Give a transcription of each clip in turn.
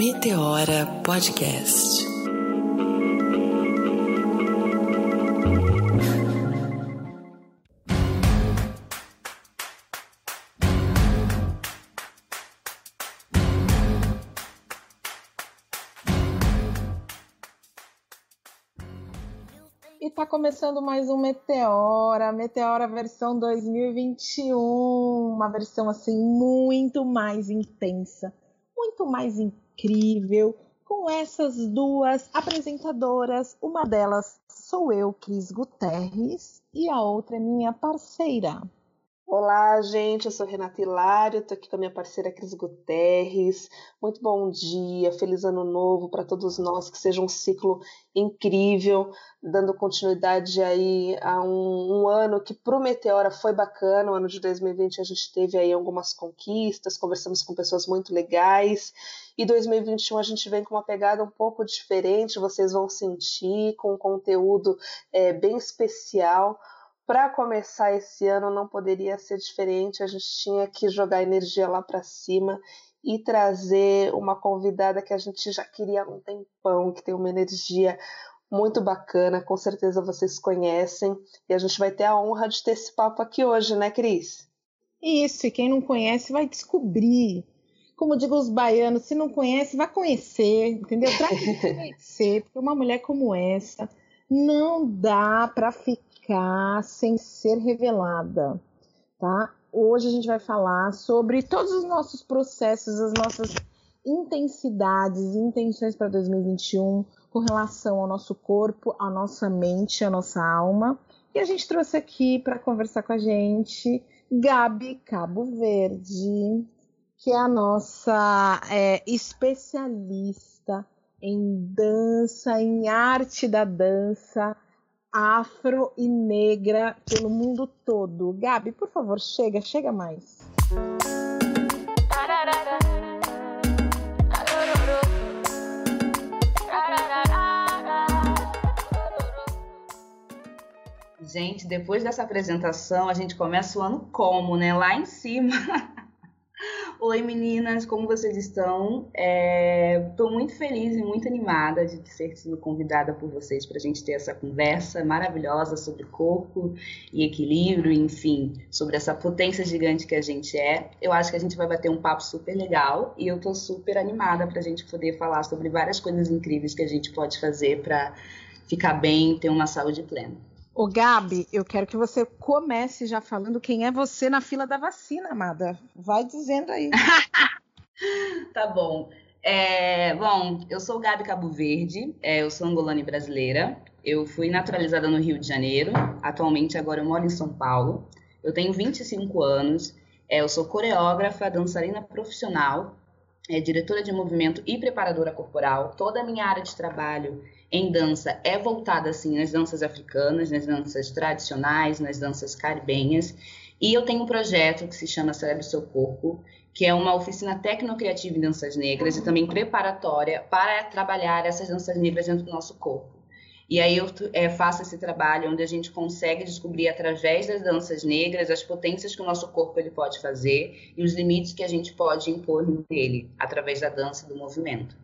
Meteora Podcast. E tá começando mais um Meteora, Meteora versão 2021, uma versão assim muito mais intensa, muito mais incrível, com essas duas apresentadoras. Uma delas sou eu, Cris Guterres, e a outra é minha parceira. Olá, gente, eu sou Renata Hilário, estou aqui com a minha parceira Cris Guterres. Muito bom dia, feliz ano novo para todos nós, que seja um ciclo incrível, dando continuidade aí a um, um ano que pro Meteora foi bacana, o ano de 2020 a gente teve aí algumas conquistas, conversamos com pessoas muito legais, e 2021 a gente vem com uma pegada um pouco diferente, vocês vão sentir, com um conteúdo é, bem especial, para começar esse ano não poderia ser diferente, a gente tinha que jogar energia lá para cima e trazer uma convidada que a gente já queria há um tempão, que tem uma energia muito bacana, com certeza vocês conhecem, e a gente vai ter a honra de ter esse papo aqui hoje, né, Cris? Isso, e quem não conhece vai descobrir. Como digo os baianos, se não conhece, vai conhecer, entendeu? Para conhecer, porque uma mulher como essa não dá para ficar sem ser revelada, tá? Hoje a gente vai falar sobre todos os nossos processos, as nossas intensidades e intenções para 2021 com relação ao nosso corpo, à nossa mente, à nossa alma. E a gente trouxe aqui para conversar com a gente Gabi Cabo Verde, que é a nossa é, especialista em dança, em arte da dança, afro e negra pelo mundo todo. Gabi, por favor, chega, chega mais. Gente, depois dessa apresentação, a gente começa o ano como, né? Lá em cima. Oi meninas, como vocês estão? Estou é, muito feliz e muito animada de ter sido convidada por vocês para a gente ter essa conversa maravilhosa sobre corpo e equilíbrio, enfim, sobre essa potência gigante que a gente é. Eu acho que a gente vai bater um papo super legal e eu estou super animada para a gente poder falar sobre várias coisas incríveis que a gente pode fazer para ficar bem, ter uma saúde plena. Ô, Gabi, eu quero que você comece já falando quem é você na fila da vacina, amada. Vai dizendo aí. tá bom. É, bom, eu sou Gabi Cabo Verde, é, eu sou angolana e brasileira. Eu fui naturalizada no Rio de Janeiro. Atualmente, agora eu moro em São Paulo. Eu tenho 25 anos. É, eu sou coreógrafa, dançarina profissional, é, diretora de movimento e preparadora corporal. Toda a minha área de trabalho em dança é voltada assim nas danças africanas, nas danças tradicionais, nas danças caribenhas. E eu tenho um projeto que se chama Celebre Seu Corpo, que é uma oficina tecnocriativa em danças negras e também preparatória para trabalhar essas danças negras dentro do nosso corpo. E aí eu é, faço esse trabalho onde a gente consegue descobrir através das danças negras as potências que o nosso corpo ele pode fazer e os limites que a gente pode impor nele através da dança e do movimento.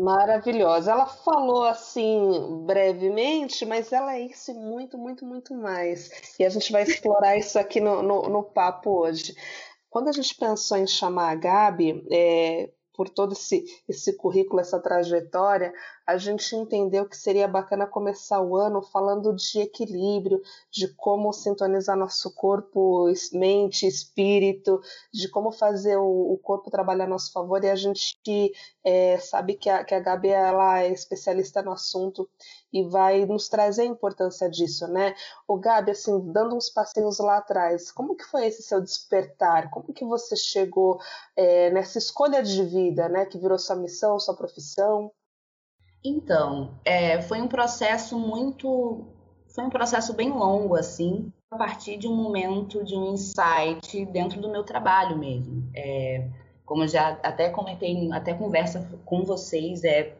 Maravilhosa. Ela falou assim brevemente, mas ela é isso muito, muito, muito mais. E a gente vai explorar isso aqui no, no, no papo hoje. Quando a gente pensou em chamar a Gabi, é, por todo esse, esse currículo, essa trajetória, a gente entendeu que seria bacana começar o ano falando de equilíbrio, de como sintonizar nosso corpo, mente, espírito, de como fazer o, corpo trabalhar a nosso favor. E a gente é, sabe que a, que a Gabi ela é especialista no assunto e vai nos trazer a importância disso, né? O Gabi, assim, dando uns passinhos lá atrás, como que foi esse seu despertar? Como que você chegou é, nessa escolha de vida, né? Que virou sua missão, sua profissão? Então, é, foi um processo muito, foi um processo bem longo, assim, a partir de um momento de um insight dentro do meu trabalho mesmo. É, como eu já até comentei, até conversa com vocês, é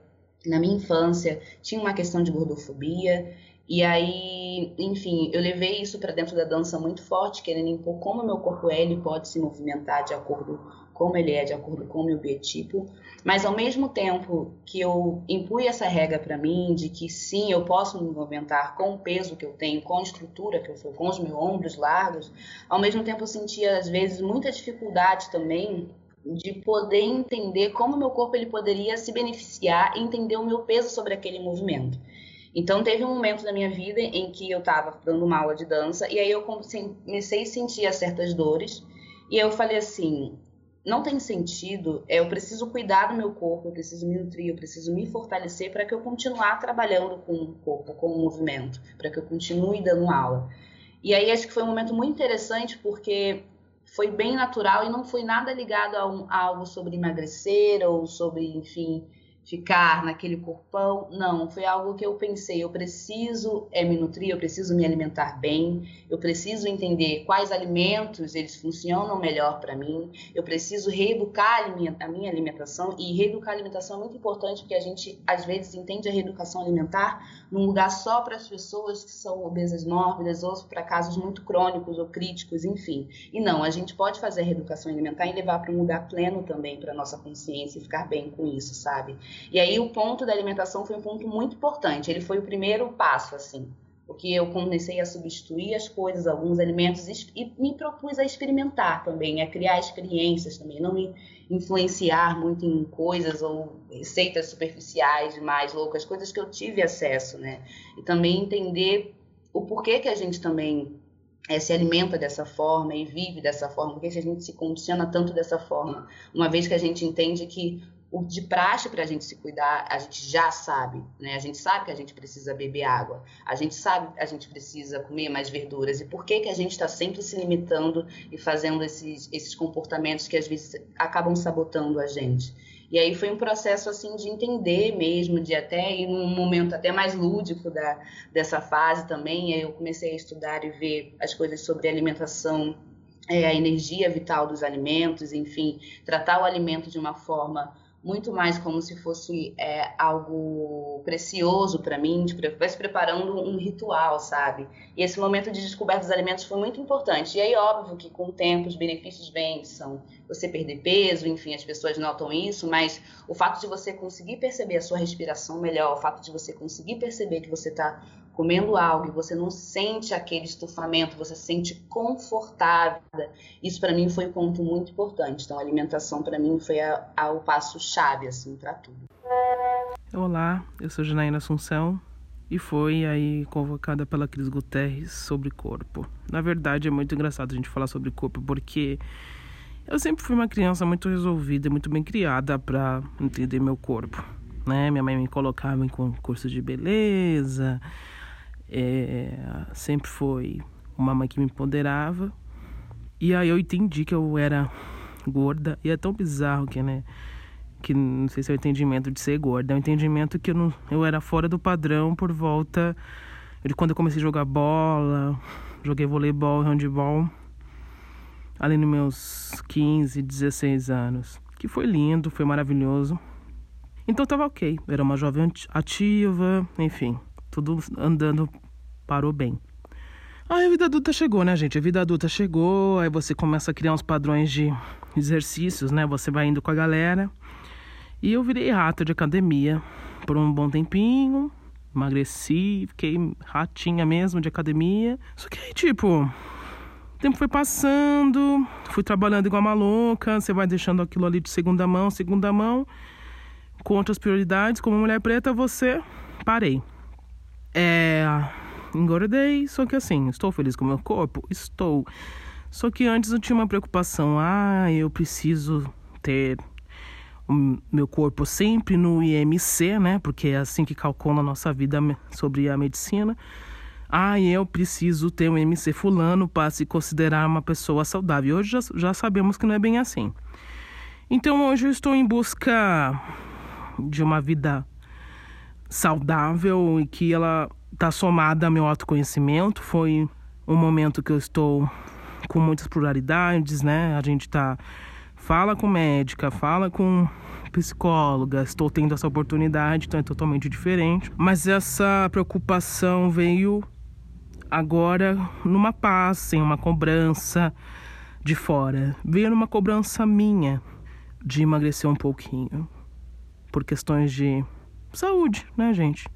na minha infância tinha uma questão de gordofobia E aí, enfim, eu levei isso para dentro da dança muito forte, querendo impor como meu corpo é, ele pode se movimentar de acordo como ele é, de acordo com o meu biotipo. Mas ao mesmo tempo que eu impus essa regra para mim de que sim, eu posso me movimentar com o peso que eu tenho, com a estrutura que eu sou, com os meus ombros largos, ao mesmo tempo eu sentia às vezes muita dificuldade também de poder entender como meu corpo ele poderia se beneficiar e entender o meu peso sobre aquele movimento. Então teve um momento da minha vida em que eu estava dando uma aula de dança e aí eu comecei a sentir certas dores e eu falei assim, não tem sentido, é, eu preciso cuidar do meu corpo, eu preciso me nutrir, eu preciso me fortalecer para que eu continuar trabalhando com o corpo, com o movimento, para que eu continue dando aula. E aí acho que foi um momento muito interessante porque foi bem natural e não foi nada ligado a, um, a algo sobre emagrecer ou sobre, enfim, ficar naquele corpão. Não, foi algo que eu pensei, eu preciso é, me nutrir, eu preciso me alimentar bem, eu preciso entender quais alimentos eles funcionam melhor para mim, eu preciso reeducar a minha alimentação e reeducar a alimentação é muito importante porque a gente às vezes entende a reeducação alimentar num lugar só para as pessoas que são obesas mórbidas ou para casos muito crônicos ou críticos, enfim. E não, a gente pode fazer a reeducação alimentar e levar para um lugar pleno também para nossa consciência e ficar bem com isso, sabe? E aí o ponto da alimentação foi um ponto muito importante. Ele foi o primeiro passo, assim, porque eu comecei a substituir as coisas, alguns alimentos e me propus a experimentar também, a criar experiências também, não me influenciar muito em coisas ou receitas superficiais demais, loucas, coisas que eu tive acesso, né? E também entender o porquê que a gente também é, se alimenta dessa forma e vive dessa forma, porque a gente se condiciona tanto dessa forma, uma vez que a gente entende que o de praxe para a gente se cuidar, a gente já sabe, né? A gente sabe que a gente precisa beber água, a gente sabe que a gente precisa comer mais verduras. E por que, que a gente está sempre se limitando e fazendo esses, esses comportamentos que às vezes acabam sabotando a gente? E aí foi um processo assim de entender mesmo, de até ir num momento até mais lúdico da, dessa fase também. Aí eu comecei a estudar e ver as coisas sobre alimentação, é, a energia vital dos alimentos, enfim, tratar o alimento de uma forma muito mais como se fosse é, algo precioso para mim, tipo, vai se preparando um ritual, sabe? E esse momento de descoberta dos alimentos foi muito importante. E aí, óbvio que com o tempo os benefícios vêm, são você perder peso, enfim, as pessoas notam isso, mas o fato de você conseguir perceber a sua respiração melhor, o fato de você conseguir perceber que você está comendo algo e você não sente aquele estufamento, você se sente confortável. Isso para mim foi um ponto muito importante. Então, a alimentação para mim foi a, a, o passo chave assim para tudo. Olá, eu sou Janaína Assunção e foi aí convocada pela Cris Guterres sobre corpo. Na verdade, é muito engraçado a gente falar sobre corpo porque eu sempre fui uma criança muito resolvida, muito bem criada para entender meu corpo. Né? Minha mãe me colocava em concursos de beleza, é, sempre foi uma mãe que me empoderava. E aí eu entendi que eu era gorda. E é tão bizarro que, né? Que não sei se é o entendimento de ser gorda. É o entendimento que eu, não, eu era fora do padrão por volta de quando eu comecei a jogar bola. Joguei voleibol, handball. Ali nos meus 15, 16 anos. Que foi lindo, foi maravilhoso. Então tava ok. Eu era uma jovem ativa, enfim. Tudo andando parou bem. Aí a vida adulta chegou, né, gente? A vida adulta chegou, aí você começa a criar uns padrões de exercícios, né? Você vai indo com a galera. E eu virei rato de academia por um bom tempinho, emagreci, fiquei ratinha mesmo de academia. Só que aí, tipo, o tempo foi passando, fui trabalhando igual uma louca, você vai deixando aquilo ali de segunda mão, segunda mão, com outras prioridades. Como mulher preta, você parei. É engordei, só que assim, estou feliz com o meu corpo? Estou. Só que antes eu tinha uma preocupação, ah, eu preciso ter o meu corpo sempre no IMC, né? Porque é assim que calcula a nossa vida sobre a medicina. Ah, eu preciso ter um IMC fulano para se considerar uma pessoa saudável. Hoje já, já sabemos que não é bem assim. Então hoje eu estou em busca de uma vida saudável e que ela está somada ao meu autoconhecimento. Foi um momento que eu estou com muitas pluralidades, né? A gente está fala com médica, fala com psicóloga, estou tendo essa oportunidade, então é totalmente diferente. Mas essa preocupação veio agora numa paz, sem uma cobrança de fora. Veio numa cobrança minha de emagrecer um pouquinho. Por questões de saúde, né, gente?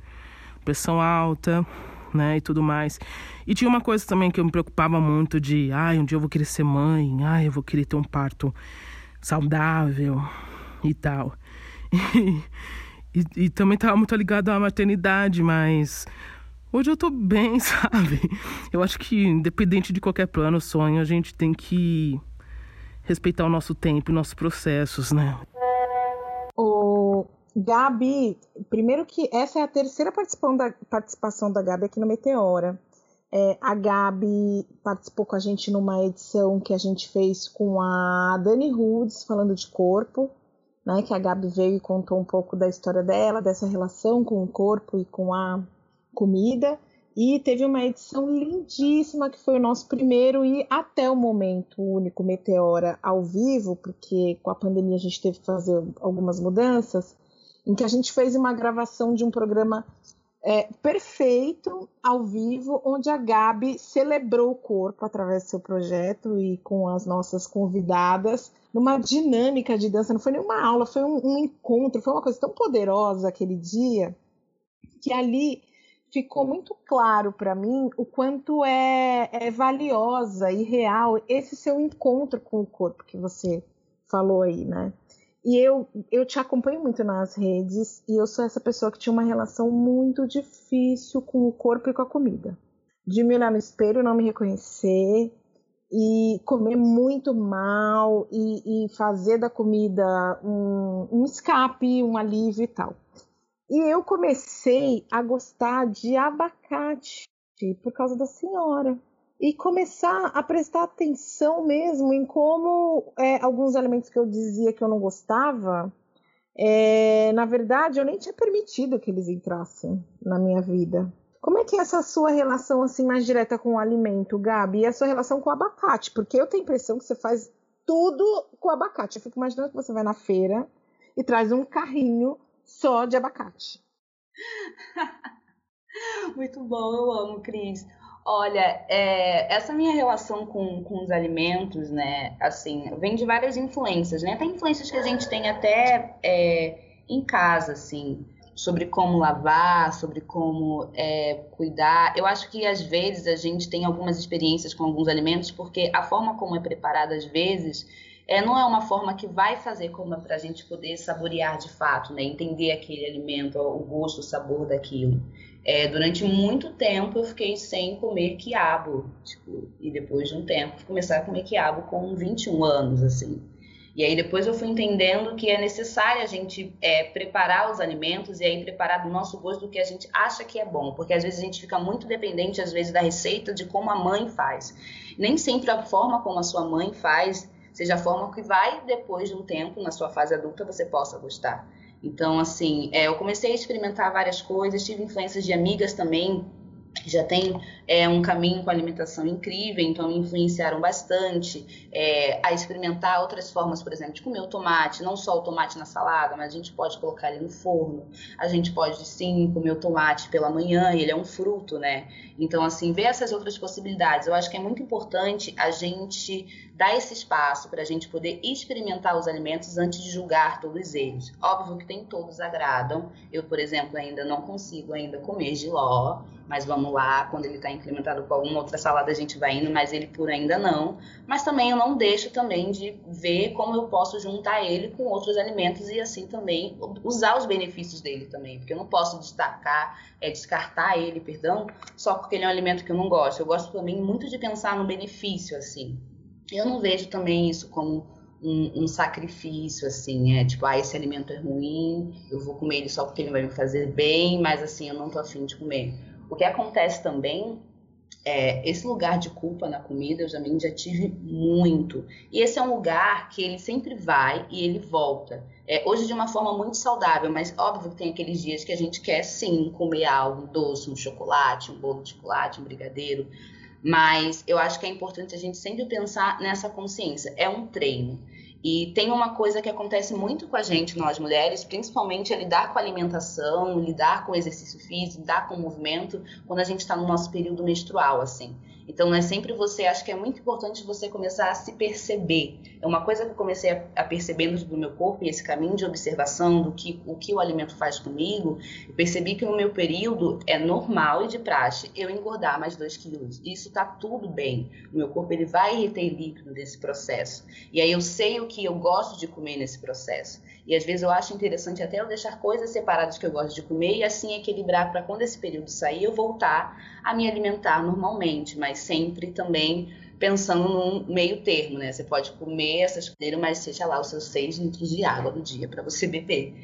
Pressão alta, né, e tudo mais. E tinha uma coisa também que eu me preocupava muito de, ai, um dia eu vou querer ser mãe, ai, eu vou querer ter um parto saudável e tal. E, e, e também estava muito ligado à maternidade, mas hoje eu tô bem, sabe? Eu acho que independente de qualquer plano, sonho, a gente tem que respeitar o nosso tempo nossos processos, né? Gabi, primeiro que essa é a terceira participação da, participação da Gabi aqui no Meteora. É, a Gabi participou com a gente numa edição que a gente fez com a Dani Rudes, falando de corpo, né? Que a Gabi veio e contou um pouco da história dela, dessa relação com o corpo e com a comida. E teve uma edição lindíssima que foi o nosso primeiro e até o momento único Meteora ao vivo, porque com a pandemia a gente teve que fazer algumas mudanças, em que a gente fez uma gravação de um programa é, perfeito ao vivo, onde a Gabi celebrou o corpo através do seu projeto e com as nossas convidadas, numa dinâmica de dança. Não foi nenhuma aula, foi um, um encontro, foi uma coisa tão poderosa aquele dia, que ali ficou muito claro para mim o quanto é, é, valiosa e real esse seu encontro com o corpo que você falou aí, né? E eu, eu te acompanho muito nas redes e eu sou essa pessoa que tinha uma relação muito difícil com o corpo e com a comida. De me olhar no espelho, não me reconhecer e comer muito mal e, e fazer da comida um, um escape, um alívio e tal. E eu comecei a gostar de abacate por causa da senhora. E começar a prestar atenção mesmo em como é, alguns elementos que eu dizia que eu não gostava, é, na verdade, eu nem tinha permitido que eles entrassem na minha vida. Como é que é essa sua relação assim mais direta com o alimento, Gabi? E a sua relação com o abacate? Porque eu tenho a impressão que você faz tudo com abacate. Eu fico imaginando que você vai na feira e traz um carrinho só de abacate. Muito bom, eu amo, Cris. Olha, é, essa minha relação com, com os alimentos, né, assim, vem de várias influências, né? Tem influências que a gente tem até é, em casa, assim, sobre como lavar, sobre como é, cuidar. Eu acho que às vezes a gente tem algumas experiências com alguns alimentos, porque a forma como é preparada às vezes é, não é uma forma que vai fazer como é para a gente poder saborear de fato, né? Entender aquele alimento, o gosto, o sabor daquilo. É, durante muito tempo eu fiquei sem comer quiabo, tipo, e depois de um tempo começar a comer quiabo com 21 anos, assim. E aí depois eu fui entendendo que é necessário a gente é, preparar os alimentos e aí preparar do nosso gosto do que a gente acha que é bom, porque às vezes a gente fica muito dependente às vezes da receita de como a mãe faz. Nem sempre a forma como a sua mãe faz seja a forma que vai, depois de um tempo, na sua fase adulta, você possa gostar. Então, assim, é, eu comecei a experimentar várias coisas, tive influências de amigas também já tem é, um caminho com alimentação incrível, então me influenciaram bastante é, a experimentar outras formas, por exemplo, de comer o tomate, não só o tomate na salada, mas a gente pode colocar ele no forno, a gente pode sim comer o tomate pela manhã, ele é um fruto, né? Então, assim, ver essas outras possibilidades. Eu acho que é muito importante a gente dar esse espaço para a gente poder experimentar os alimentos antes de julgar todos eles. Óbvio que nem todos agradam. Eu, por exemplo, ainda não consigo ainda comer giló, mas vamos lá, quando ele está incrementado com alguma outra salada a gente vai indo, mas ele por ainda não. Mas também eu não deixo também de ver como eu posso juntar ele com outros alimentos e assim também usar os benefícios dele também, porque eu não posso destacar, é, descartar ele, perdão, só porque ele é um alimento que eu não gosto. Eu gosto também muito de pensar no benefício, assim. Eu não vejo também isso como um, um, sacrifício, assim, é tipo, ah, esse alimento é ruim, eu vou comer ele só porque ele vai me fazer bem, mas assim, eu não tô afim de comer. O que acontece também é, esse lugar de culpa na comida eu também já tive muito. E esse é um lugar que ele sempre vai e ele volta. É, hoje de uma forma muito saudável, mas óbvio que tem aqueles dias que a gente quer sim comer algo doce, um chocolate, um bolo de chocolate, um brigadeiro. Mas eu acho que é importante a gente sempre pensar nessa consciência. É um treino. E tem uma coisa que acontece muito com a gente, nós mulheres, principalmente é lidar com alimentação, lidar com exercício físico, lidar com movimento, quando a gente está no nosso período menstrual, assim. Então, é sempre você, acho que é muito importante você começar a se perceber. É uma coisa que eu comecei a, a perceber do meu corpo e esse caminho de observação do que o que o alimento faz comigo, eu percebi que no meu período é normal e de praxe eu engordar mais 2 quilos. Isso tá tudo bem. O meu corpo ele vai reter líquido nesse processo. E aí eu sei o que eu gosto de comer nesse processo. E às vezes eu acho interessante até eu deixar coisas separadas que eu gosto de comer e assim equilibrar para quando esse período sair eu voltar a me alimentar normalmente, mas sempre também pensando num meio termo, né? Você pode comer essas coisas, mas seja lá os seus 6 litros de água do dia para você beber.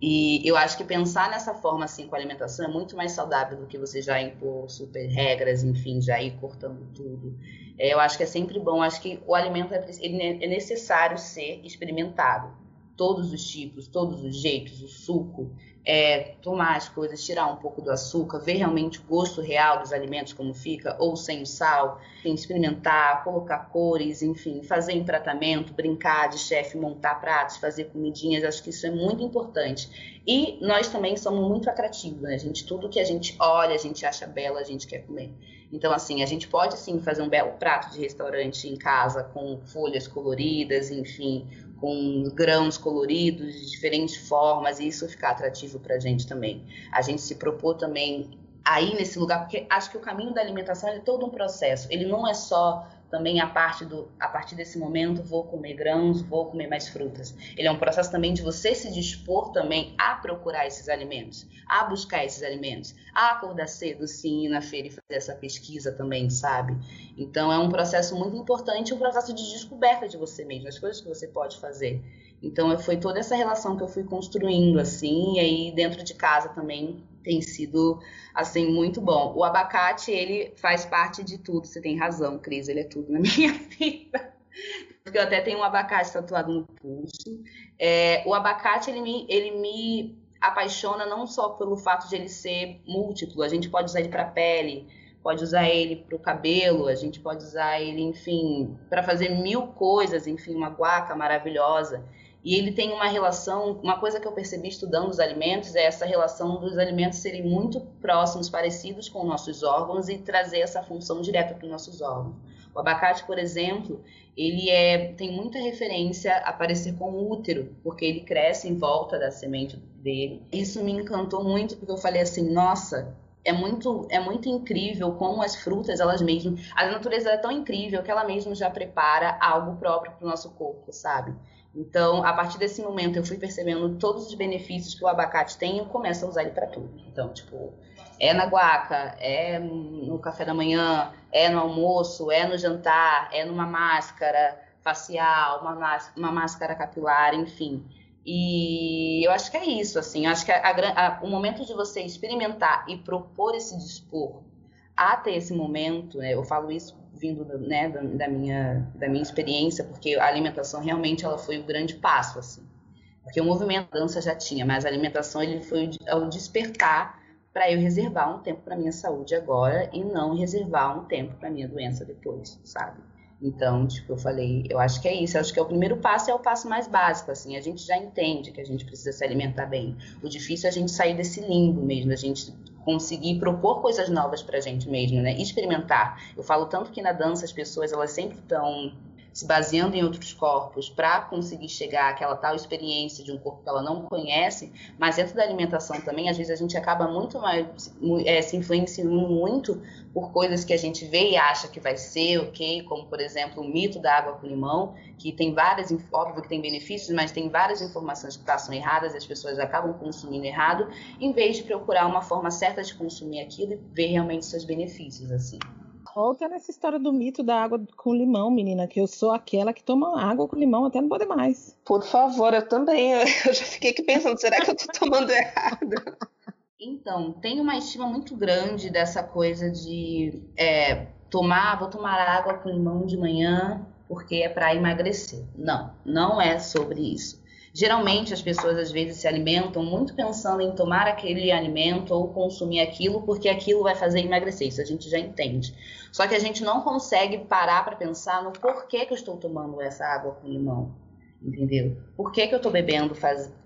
E eu acho que pensar nessa forma assim com a alimentação é muito mais saudável do que você já impor super regras, enfim, já ir cortando tudo. É, eu acho que é sempre bom, acho que o alimento é, é necessário ser experimentado todos os tipos, todos os jeitos, o suco, é, tomar as coisas, tirar um pouco do açúcar, ver realmente o gosto real dos alimentos como fica, ou sem o sal, experimentar, colocar cores, enfim, fazer empratamento, brincar de chefe, montar pratos, fazer comidinhas, acho que isso é muito importante. E nós também somos muito atrativos, né? Gente, tudo que a gente olha, a gente acha belo, a gente quer comer. Então, assim, a gente pode sim fazer um belo prato de restaurante em casa com folhas coloridas, enfim, com grãos coloridos de diferentes formas, e isso ficar atrativo para a gente também. A gente se propôs também aí nesse lugar, porque acho que o caminho da alimentação é todo um processo. Ele não é só também a parte do a partir desse momento vou comer grãos, vou comer mais frutas. Ele é um processo também de você se dispor também a procurar esses alimentos, a buscar esses alimentos, a acordar cedo sim ir na feira e fazer essa pesquisa também, sabe? Então é um processo muito importante, um processo de descoberta de você mesmo, as coisas que você pode fazer. Então foi toda essa relação que eu fui construindo assim, e aí dentro de casa também tem sido assim muito bom. O abacate ele faz parte de tudo. Você tem razão, Cris. Ele é tudo na minha vida. Porque eu até tenho um abacate tatuado no pulso. É, o abacate ele me, ele me apaixona não só pelo fato de ele ser múltiplo. A gente pode usar ele para pele, pode usar ele para o cabelo, a gente pode usar ele, enfim, para fazer mil coisas. Enfim, uma guaca maravilhosa. E ele tem uma relação, uma coisa que eu percebi estudando os alimentos é essa relação dos alimentos serem muito próximos, parecidos com nossos órgãos e trazer essa função direta para os nossos órgãos. O abacate, por exemplo, ele é, tem muita referência a parecer com o útero, porque ele cresce em volta da semente dele. Isso me encantou muito, porque eu falei assim, nossa, é muito, é muito incrível como as frutas, elas mesmas. A natureza é tão incrível que ela mesma já prepara algo próprio para o nosso corpo, sabe? Então, a partir desse momento, eu fui percebendo todos os benefícios que o abacate tem e eu começo a usar ele para tudo. Então, tipo, é na guaca, é no café da manhã, é no almoço, é no jantar, é numa máscara facial, uma, uma máscara capilar, enfim. E eu acho que é isso, assim. Eu acho que a, a, o momento de você experimentar e propor esse dispor até esse momento, né, eu falo isso vindo né, da, da, minha, da minha experiência, porque a alimentação realmente ela foi o grande passo, assim. Porque o movimento da dança já tinha, mas a alimentação ele foi o despertar para eu reservar um tempo para minha saúde agora e não reservar um tempo para minha doença depois, sabe? Então, tipo, eu falei, eu acho que é isso, eu acho que é o primeiro passo, é o passo mais básico, assim, a gente já entende que a gente precisa se alimentar bem. O difícil é a gente sair desse limbo mesmo, a gente conseguir propor coisas novas para a gente mesmo, né? Experimentar. Eu falo tanto que na dança as pessoas elas sempre estão se baseando em outros corpos para conseguir chegar àquela tal experiência de um corpo que ela não conhece, mas dentro da alimentação também, às vezes a gente acaba muito mais é, se influenciando muito por coisas que a gente vê e acha que vai ser ok, como por exemplo o mito da água com limão, que tem várias, óbvio que tem benefícios, mas tem várias informações que passam erradas e as pessoas acabam consumindo errado, em vez de procurar uma forma certa de consumir aquilo e ver realmente seus benefícios, assim. Volta nessa história do mito da água com limão, menina, que eu sou aquela que toma água com limão até não poder mais. Por favor, eu também. Eu já fiquei aqui pensando, será que eu tô tomando errado? Então, tem uma estima muito grande dessa coisa de é, tomar, vou tomar água com limão de manhã porque é para emagrecer. Não, não é sobre isso. Geralmente as pessoas às vezes se alimentam muito pensando em tomar aquele alimento ou consumir aquilo porque aquilo vai fazer emagrecer. Isso a gente já entende. Só que a gente não consegue parar para pensar no porquê que eu estou tomando essa água com limão. entendeu? Por que, que eu estou bebendo,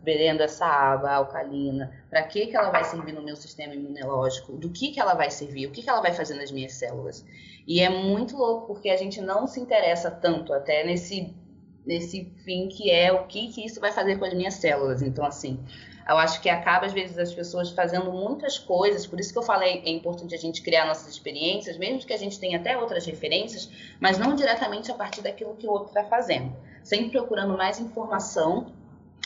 bebendo essa água alcalina? Para que, que ela vai servir no meu sistema imunológico? Do que, que ela vai servir? O que, que ela vai fazer nas minhas células? E é muito louco porque a gente não se interessa tanto até nesse, nesse fim que é o que, que isso vai fazer com as minhas células. Então, assim, eu acho que acaba, às vezes, as pessoas fazendo muitas coisas, por isso que eu falei, é importante a gente criar nossas experiências, mesmo que a gente tenha até outras referências, mas não diretamente a partir daquilo que o outro está fazendo. Sempre procurando mais informação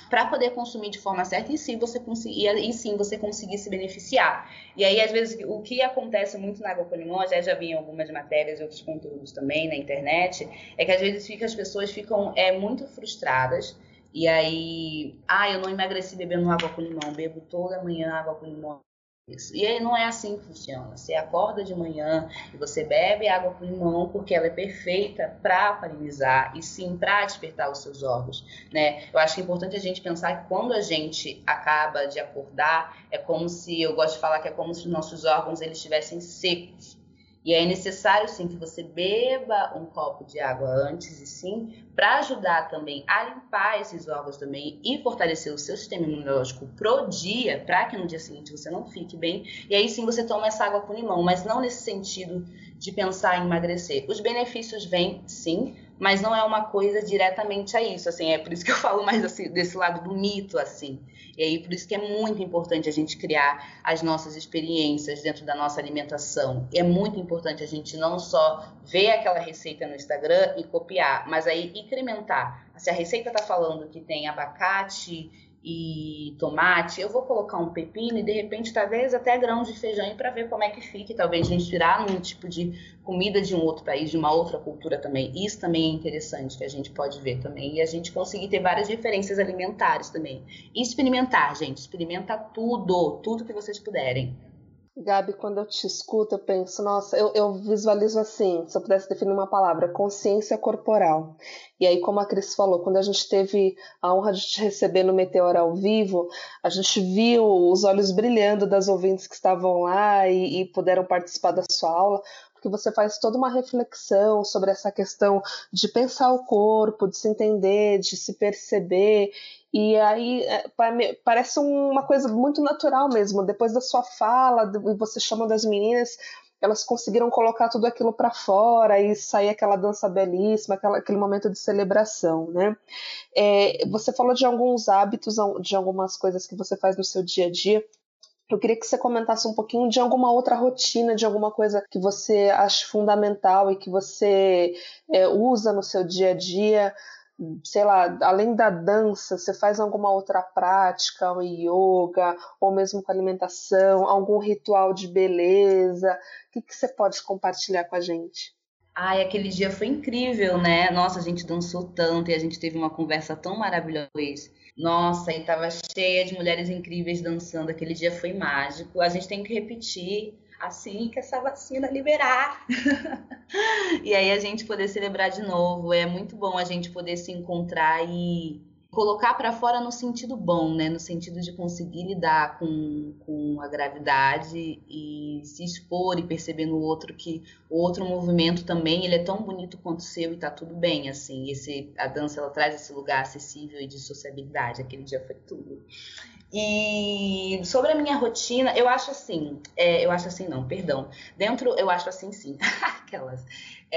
para poder consumir de forma certa e sim você conseguir e sim você conseguir se beneficiar. E aí às vezes o que acontece muito na água com limão, já já vi em algumas matérias e outros conteúdos também na internet, é que às vezes fica, as pessoas ficam é muito frustradas e aí, ah, eu não emagreci bebendo água com limão, bebo toda manhã água com limão. E aí não é assim que funciona. Você acorda de manhã e você bebe água com limão porque ela é perfeita para parinizar e sim para despertar os seus órgãos, né? Eu acho que é importante a gente pensar que quando a gente acaba de acordar, é como se, eu gosto de falar que é como se os nossos órgãos eles estivessem secos. E é necessário sim que você beba um copo de água antes e sim para ajudar também a limpar esses órgãos também e fortalecer o seu sistema imunológico pro dia, para que no dia seguinte você não fique bem. E aí sim você toma essa água com limão, mas não nesse sentido de pensar em emagrecer. Os benefícios vêm sim, mas não é uma coisa diretamente a isso, assim, é por isso que eu falo mais assim, desse lado do mito, assim. E aí por isso que é muito importante a gente criar as nossas experiências dentro da nossa alimentação. É muito importante a gente não só ver aquela receita no Instagram e copiar, mas aí incrementar. Se a receita está falando que tem abacate e tomate, eu vou colocar um pepino e de repente talvez até grãos de feijão para ver como é que fica, talvez inspirar num tipo de comida de um outro país, de uma outra cultura também. Isso também é interessante que a gente pode ver também e a gente conseguir ter várias referências alimentares também. E experimentar, gente, experimenta tudo, tudo que vocês puderem. Gabi, quando eu te escuto, eu penso, nossa, eu, eu, visualizo assim, se eu pudesse definir uma palavra, consciência corporal. E aí, como a Cris falou, quando a gente teve a honra de te receber no Meteor ao vivo, a gente viu os olhos brilhando das ouvintes que estavam lá e, e puderam participar da sua aula, porque você faz toda uma reflexão sobre essa questão de pensar o corpo, de se entender, de se perceber e aí é, parece uma coisa muito natural mesmo. Depois da sua fala, você chamando as meninas, elas conseguiram colocar tudo aquilo para fora e sair aquela dança belíssima, aquela, aquele momento de celebração, né? É, você falou de alguns hábitos, de algumas coisas que você faz no seu dia a dia. Eu queria que você comentasse um pouquinho de alguma outra rotina, de alguma coisa que você acha fundamental e que você é, usa no seu dia a dia sei lá, além da dança, você faz alguma outra prática, um yoga, ou mesmo com alimentação, algum ritual de beleza? O que, que você pode compartilhar com a gente? Ai, aquele dia foi incrível, né? Nossa, a gente dançou tanto e a gente teve uma conversa tão maravilhosa. Nossa, e tava cheia de mulheres incríveis dançando. Aquele dia foi mágico. A gente tem que repetir assim que essa vacina liberar. e aí a gente poder celebrar de novo. É muito bom a gente poder se encontrar e colocar para fora no sentido bom, né? No sentido de conseguir lidar com, com a gravidade e se expor e perceber no outro que o outro movimento também ele é tão bonito quanto o seu e tá tudo bem, assim. Esse, a dança ela traz esse lugar acessível e de sociabilidade. Aquele dia foi tudo. E sobre a minha rotina, eu acho assim, é, eu acho assim não, perdão. Dentro, eu acho assim sim. Aquelas.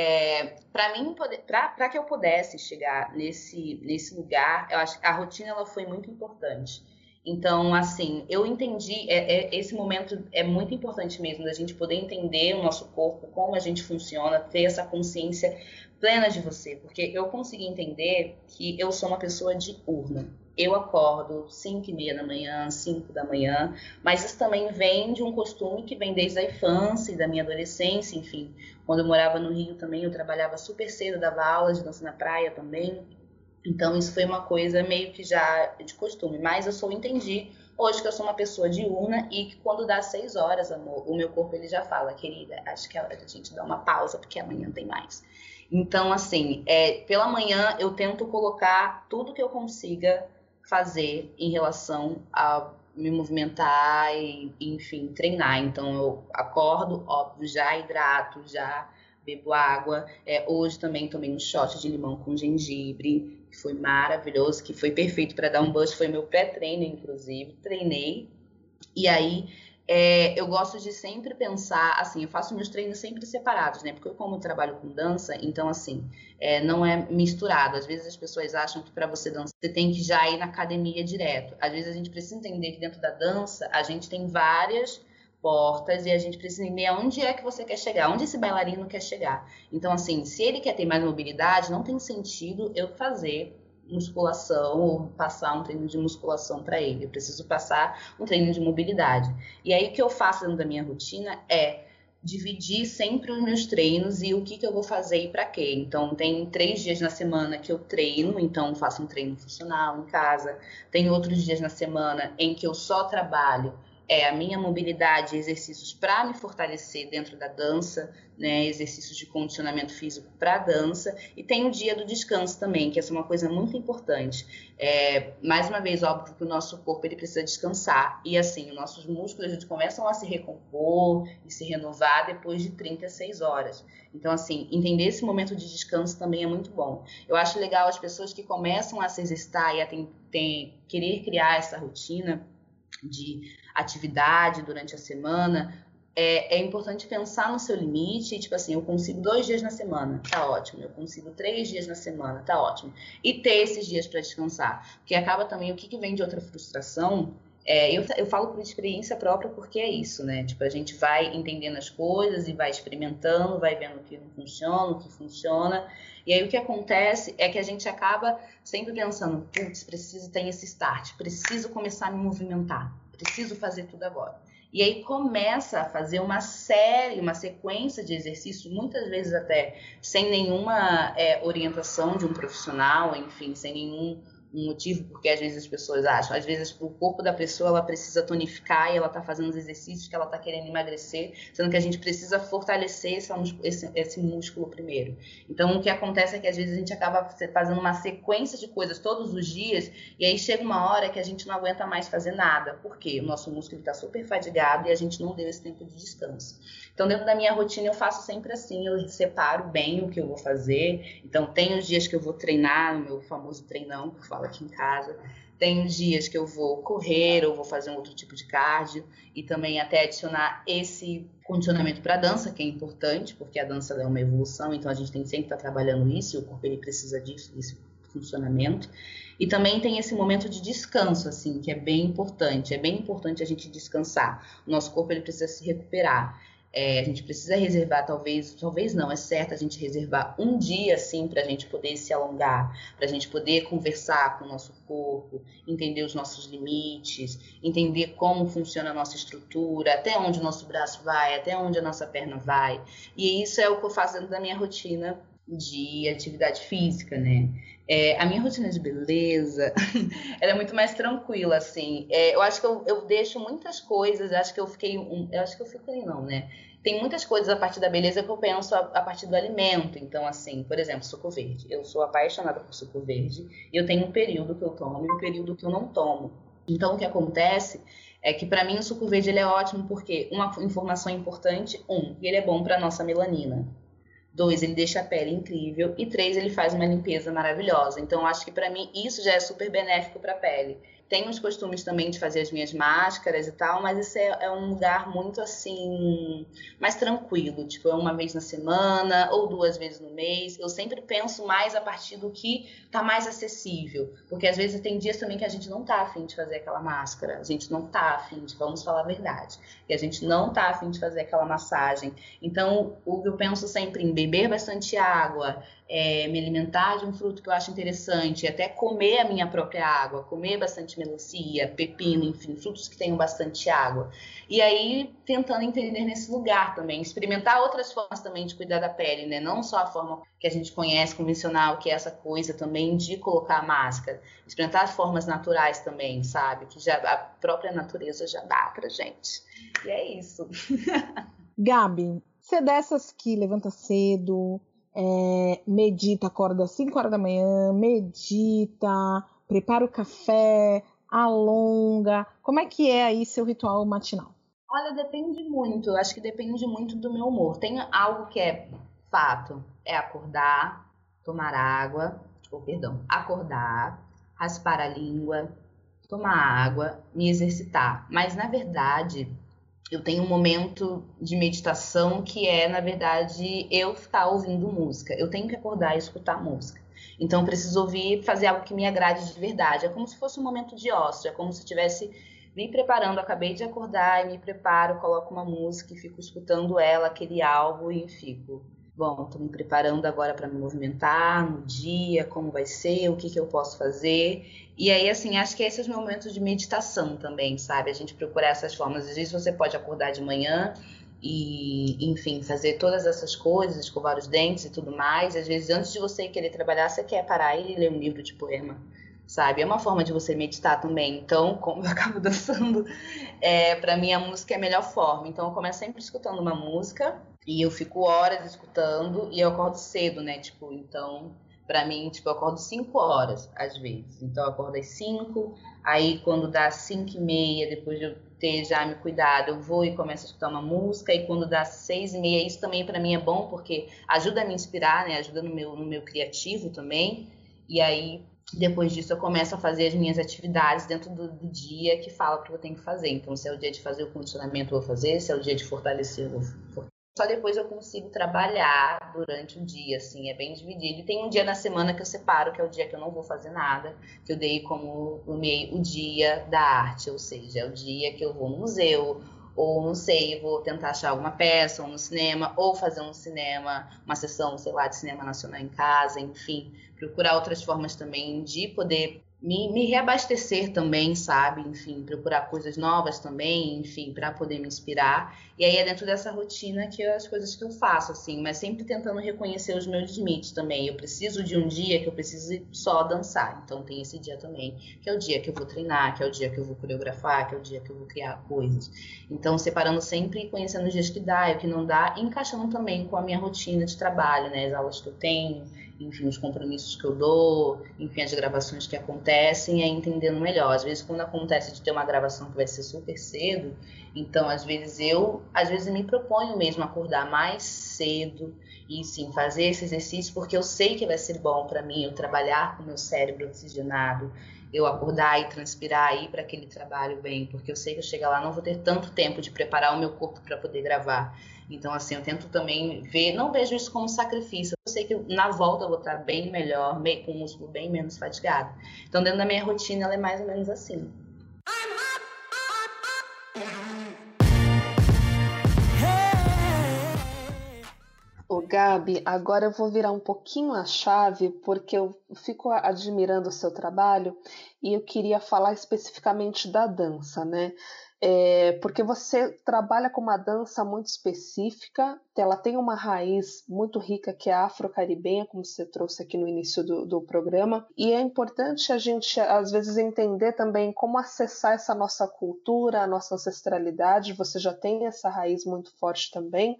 É, para mim, para que eu pudesse chegar nesse, nesse lugar, eu acho que a rotina ela foi muito importante. Então, assim, eu entendi, é, é, esse momento é muito importante mesmo, da gente poder entender o nosso corpo, como a gente funciona, ter essa consciência plena de você, porque eu consegui entender que eu sou uma pessoa diurna eu acordo 5 e meia da manhã, 5 da manhã, mas isso também vem de um costume que vem desde a infância e da minha adolescência, enfim. Quando eu morava no Rio também, eu trabalhava super cedo, dava aula de dança na praia também. Então isso foi uma coisa meio que já de costume, mas eu só entendi hoje que eu sou uma pessoa diurna e que quando dá seis horas, amor, o meu corpo ele já fala, querida, acho que é hora da gente dar uma pausa porque amanhã tem mais. Então, assim, é, pela manhã eu tento colocar tudo que eu consiga fazer em relação a me movimentar e, enfim, treinar. Então, eu acordo, óbvio, já hidrato, já bebo água. É, hoje também tomei um shot de limão com gengibre. que foi maravilhoso, que foi perfeito para dar um boost, foi meu pré-treino, inclusive. Treinei. E aí é, eu gosto de sempre pensar, assim, eu faço meus treinos sempre separados, né? Porque eu como trabalho com dança, então assim, é, não é misturado. Às vezes as pessoas acham que para você dançar você tem que já ir na academia direto. Às vezes a gente precisa entender que dentro da dança a gente tem várias portas e a gente precisa entender aonde é que você quer chegar, onde esse bailarino quer chegar. Então, assim, se ele quer ter mais mobilidade, não tem sentido eu fazer musculação ou passar um treino de musculação para ele. Eu preciso passar um treino de mobilidade. E aí o que eu faço dentro da minha rotina é dividir sempre os meus treinos e o que, que eu vou fazer e para quê. Então, tem três dias na semana que eu treino, então faço um treino funcional em casa. Tem outros dias na semana em que eu só trabalho é a minha mobilidade, exercícios para me fortalecer dentro da dança, né, exercícios de condicionamento físico para dança, e tem o dia do descanso também, que essa é uma coisa muito importante. É, mais uma vez, óbvio que o nosso corpo ele precisa descansar, e assim, os nossos músculos eles começam a se recompor e se renovar depois de 36 horas. Então, assim, entender esse momento de descanso também é muito bom. Eu acho legal as pessoas que começam a se exercitar e a tem, tem, querer criar essa rotina de atividade durante a semana, é, é, importante pensar no seu limite, tipo assim, eu consigo dois dias na semana, tá ótimo. Eu consigo três dias na semana, tá ótimo. E ter esses dias para descansar. Porque acaba também, o que, que vem de outra frustração, é, eu, eu falo por experiência própria porque é isso, né? Tipo, a gente vai entendendo as coisas e vai experimentando, vai vendo o que não funciona, o que funciona. E aí o que acontece é que a gente acaba sempre pensando, putz, preciso ter esse start, preciso começar a me movimentar preciso fazer tudo agora. E aí começa a fazer uma série, uma sequência de exercícios, muitas vezes até sem nenhuma é, orientação de um profissional, enfim, sem nenhum um motivo porque às vezes as pessoas acham. Às vezes o corpo da pessoa ela precisa tonificar e ela está fazendo os exercícios que ela está querendo emagrecer, sendo que a gente precisa fortalecer esse, esse, esse, músculo primeiro. Então o que acontece é que às vezes a gente acaba fazendo uma sequência de coisas todos os dias e aí chega uma hora que a gente não aguenta mais fazer nada. Por quê? O nosso músculo está super fadigado e a gente não deu esse tempo de descanso. Então, dentro da minha rotina, eu faço sempre assim: eu separo bem o que eu vou fazer. Então, tem os dias que eu vou treinar, o meu famoso treinão, que eu aqui em casa. Tem dias que eu vou correr ou vou fazer um outro tipo de cardio. E também até adicionar esse condicionamento para a dança, que é importante, porque a dança é uma evolução, então a gente tem sempre estar tá trabalhando isso, e o corpo ele precisa disso, desse funcionamento. E também tem esse momento de descanso, assim, que é bem importante. É bem importante a gente descansar. O nosso corpo ele precisa se recuperar. É, a gente precisa reservar, talvez, talvez não, é certo a gente reservar um dia assim para a gente poder se alongar, para a gente poder conversar com o nosso corpo, entender os nossos limites, entender como funciona a nossa estrutura, até onde o nosso braço vai, até onde a nossa perna vai. E isso é o que eu faço dentro da minha rotina de atividade física, né? É, a minha rotina de beleza, ela é muito mais tranquila, assim. É, eu acho que eu, eu, deixo muitas coisas, acho que eu fiquei, eu acho que eu fiquei não, né? Tem muitas coisas a partir da beleza que eu penso a, a, partir do alimento. Então, assim, por exemplo, suco verde. Eu sou apaixonada por suco verde e eu tenho um período que eu tomo e um período que eu não tomo. Então, o que acontece é que para mim o suco verde ele é ótimo porque uma informação importante, um, ele é bom para nossa melanina. Dois, ele deixa a pele incrível. E três, ele faz uma limpeza maravilhosa. Então, acho que para mim isso já é super benéfico para a pele tenho os costumes também de fazer as minhas máscaras e tal, mas isso é, é, um lugar muito assim, mais tranquilo, tipo, é uma vez na semana ou duas vezes no mês. Eu sempre penso mais a partir do que tá mais acessível, porque às vezes tem dias também que a gente não tá afim de fazer aquela máscara, a gente não tá afim de, vamos falar a verdade, que a gente não tá afim de fazer aquela massagem. Então, o que eu penso sempre em beber bastante água, é, me alimentar de um fruto que eu acho interessante, até comer a minha própria água, comer bastante melancia, pepino, enfim, frutos que tenham bastante água. E aí, tentando entender nesse lugar também, experimentar outras formas também de cuidar da pele, né? Não só a forma que a gente conhece, convencional, que é essa coisa também de colocar a máscara. Experimentar formas naturais também, sabe? Que já a própria natureza já dá pra gente. E é isso. Gabi, você é dessas que levanta cedo, é, medita, acorda às 5 horas da manhã, medita, prepara o café, alonga. Como é que é aí seu ritual matinal? Olha, depende muito. Acho que depende muito do meu humor. Tem algo que é fato, é acordar, tomar água, ou perdão, acordar, raspar a língua, tomar água, me exercitar. Mas na verdade, eu tenho um momento de meditação que é, na verdade, eu estar ouvindo música. Eu tenho que acordar e escutar música. Então, eu preciso ouvir, fazer algo que me agrade de verdade. É como se fosse um momento de ócio, é como se estivesse me preparando. Acabei de acordar e me preparo, coloco uma música e fico escutando ela, aquele algo, e fico bom, estou me preparando agora para me movimentar no dia, como vai ser, o que, que eu posso fazer. E aí, assim, acho que é o meu momento de meditação também, sabe? A gente procurar essas formas. Às vezes você pode acordar de manhã e, enfim, fazer todas essas coisas, escovar os dentes e tudo mais. Às vezes, antes de você querer trabalhar, você quer parar e ler um livro de poema, sabe? É uma forma de você meditar também. Então, como eu acabo dançando, é, para mim a música é a melhor forma. Então, eu começo sempre escutando uma música e eu fico horas escutando e eu acordo cedo, né? Tipo, então, para mim, tipo, eu acordo 5 horas às vezes. Então, eu acordo às 5, aí quando dá 5 e meia, depois de eu ter já me cuidado, eu vou e começo a escutar uma música. E quando dá 6 e meia, isso também para mim é bom, porque ajuda a me inspirar, né? Ajuda no meu, no meu criativo também. E aí, depois disso, eu começo a fazer as minhas atividades dentro do, do dia que fala para que eu tenho que fazer. Então, se é o dia de fazer o condicionamento, eu vou fazer. Se é o dia de fortalecer, eu vou só depois eu consigo trabalhar durante o dia, assim, é bem dividido. E tem um dia na semana que eu separo, que é o dia que eu não vou fazer nada, que eu dei como o, meio, o dia da arte, ou seja, é o dia que eu vou no museu, ou não sei, vou tentar achar alguma peça, ou no cinema, ou fazer um cinema, uma sessão, sei lá, de cinema nacional em casa, enfim, procurar outras formas também de poder me, me, reabastecer também, sabe? Enfim, procurar coisas novas também, enfim, para poder me inspirar. E aí é dentro dessa rotina que eu, as coisas que eu faço, assim, mas sempre tentando reconhecer os meus limites também. Eu preciso de um dia que eu preciso só dançar. Então tem esse dia também, que é o dia que eu vou treinar, que é o dia que eu vou coreografar, que é o dia que eu vou criar coisas. Então, separando sempre e conhecendo os dias que dá e o que não dá, e encaixando também com a minha rotina de trabalho, né? As aulas que eu tenho enfim, os compromissos que eu dou, enfim, as gravações que acontecem, é entendendo melhor. Às vezes, quando acontece de ter uma gravação que vai ser super cedo, então, às vezes, eu, às vezes, me proponho mesmo acordar mais cedo e, sim, fazer esse exercício, porque eu sei que vai ser bom para mim, eu trabalhar com o meu cérebro oxigenado, eu acordar e transpirar e ir para aquele trabalho bem, porque eu sei que eu chegar lá não vou ter tanto tempo de preparar o meu corpo para poder gravar. Então, assim, eu tento também ver, não vejo isso como sacrifício. Eu sei que na volta eu vou estar bem melhor, com o músculo bem menos fatigado. Então, dentro da minha rotina, ela é mais ou menos assim. Ô, Gabi, agora eu vou virar um pouquinho a chave, porque eu fico admirando o seu trabalho e eu queria falar especificamente da dança, né? É, porque você trabalha com uma dança muito específica, ela tem uma raiz muito rica que é afro-caribenha, como você trouxe aqui no início do, do programa, e é importante a gente, às vezes, entender também como acessar essa nossa cultura, a nossa ancestralidade, você já tem essa raiz muito forte também.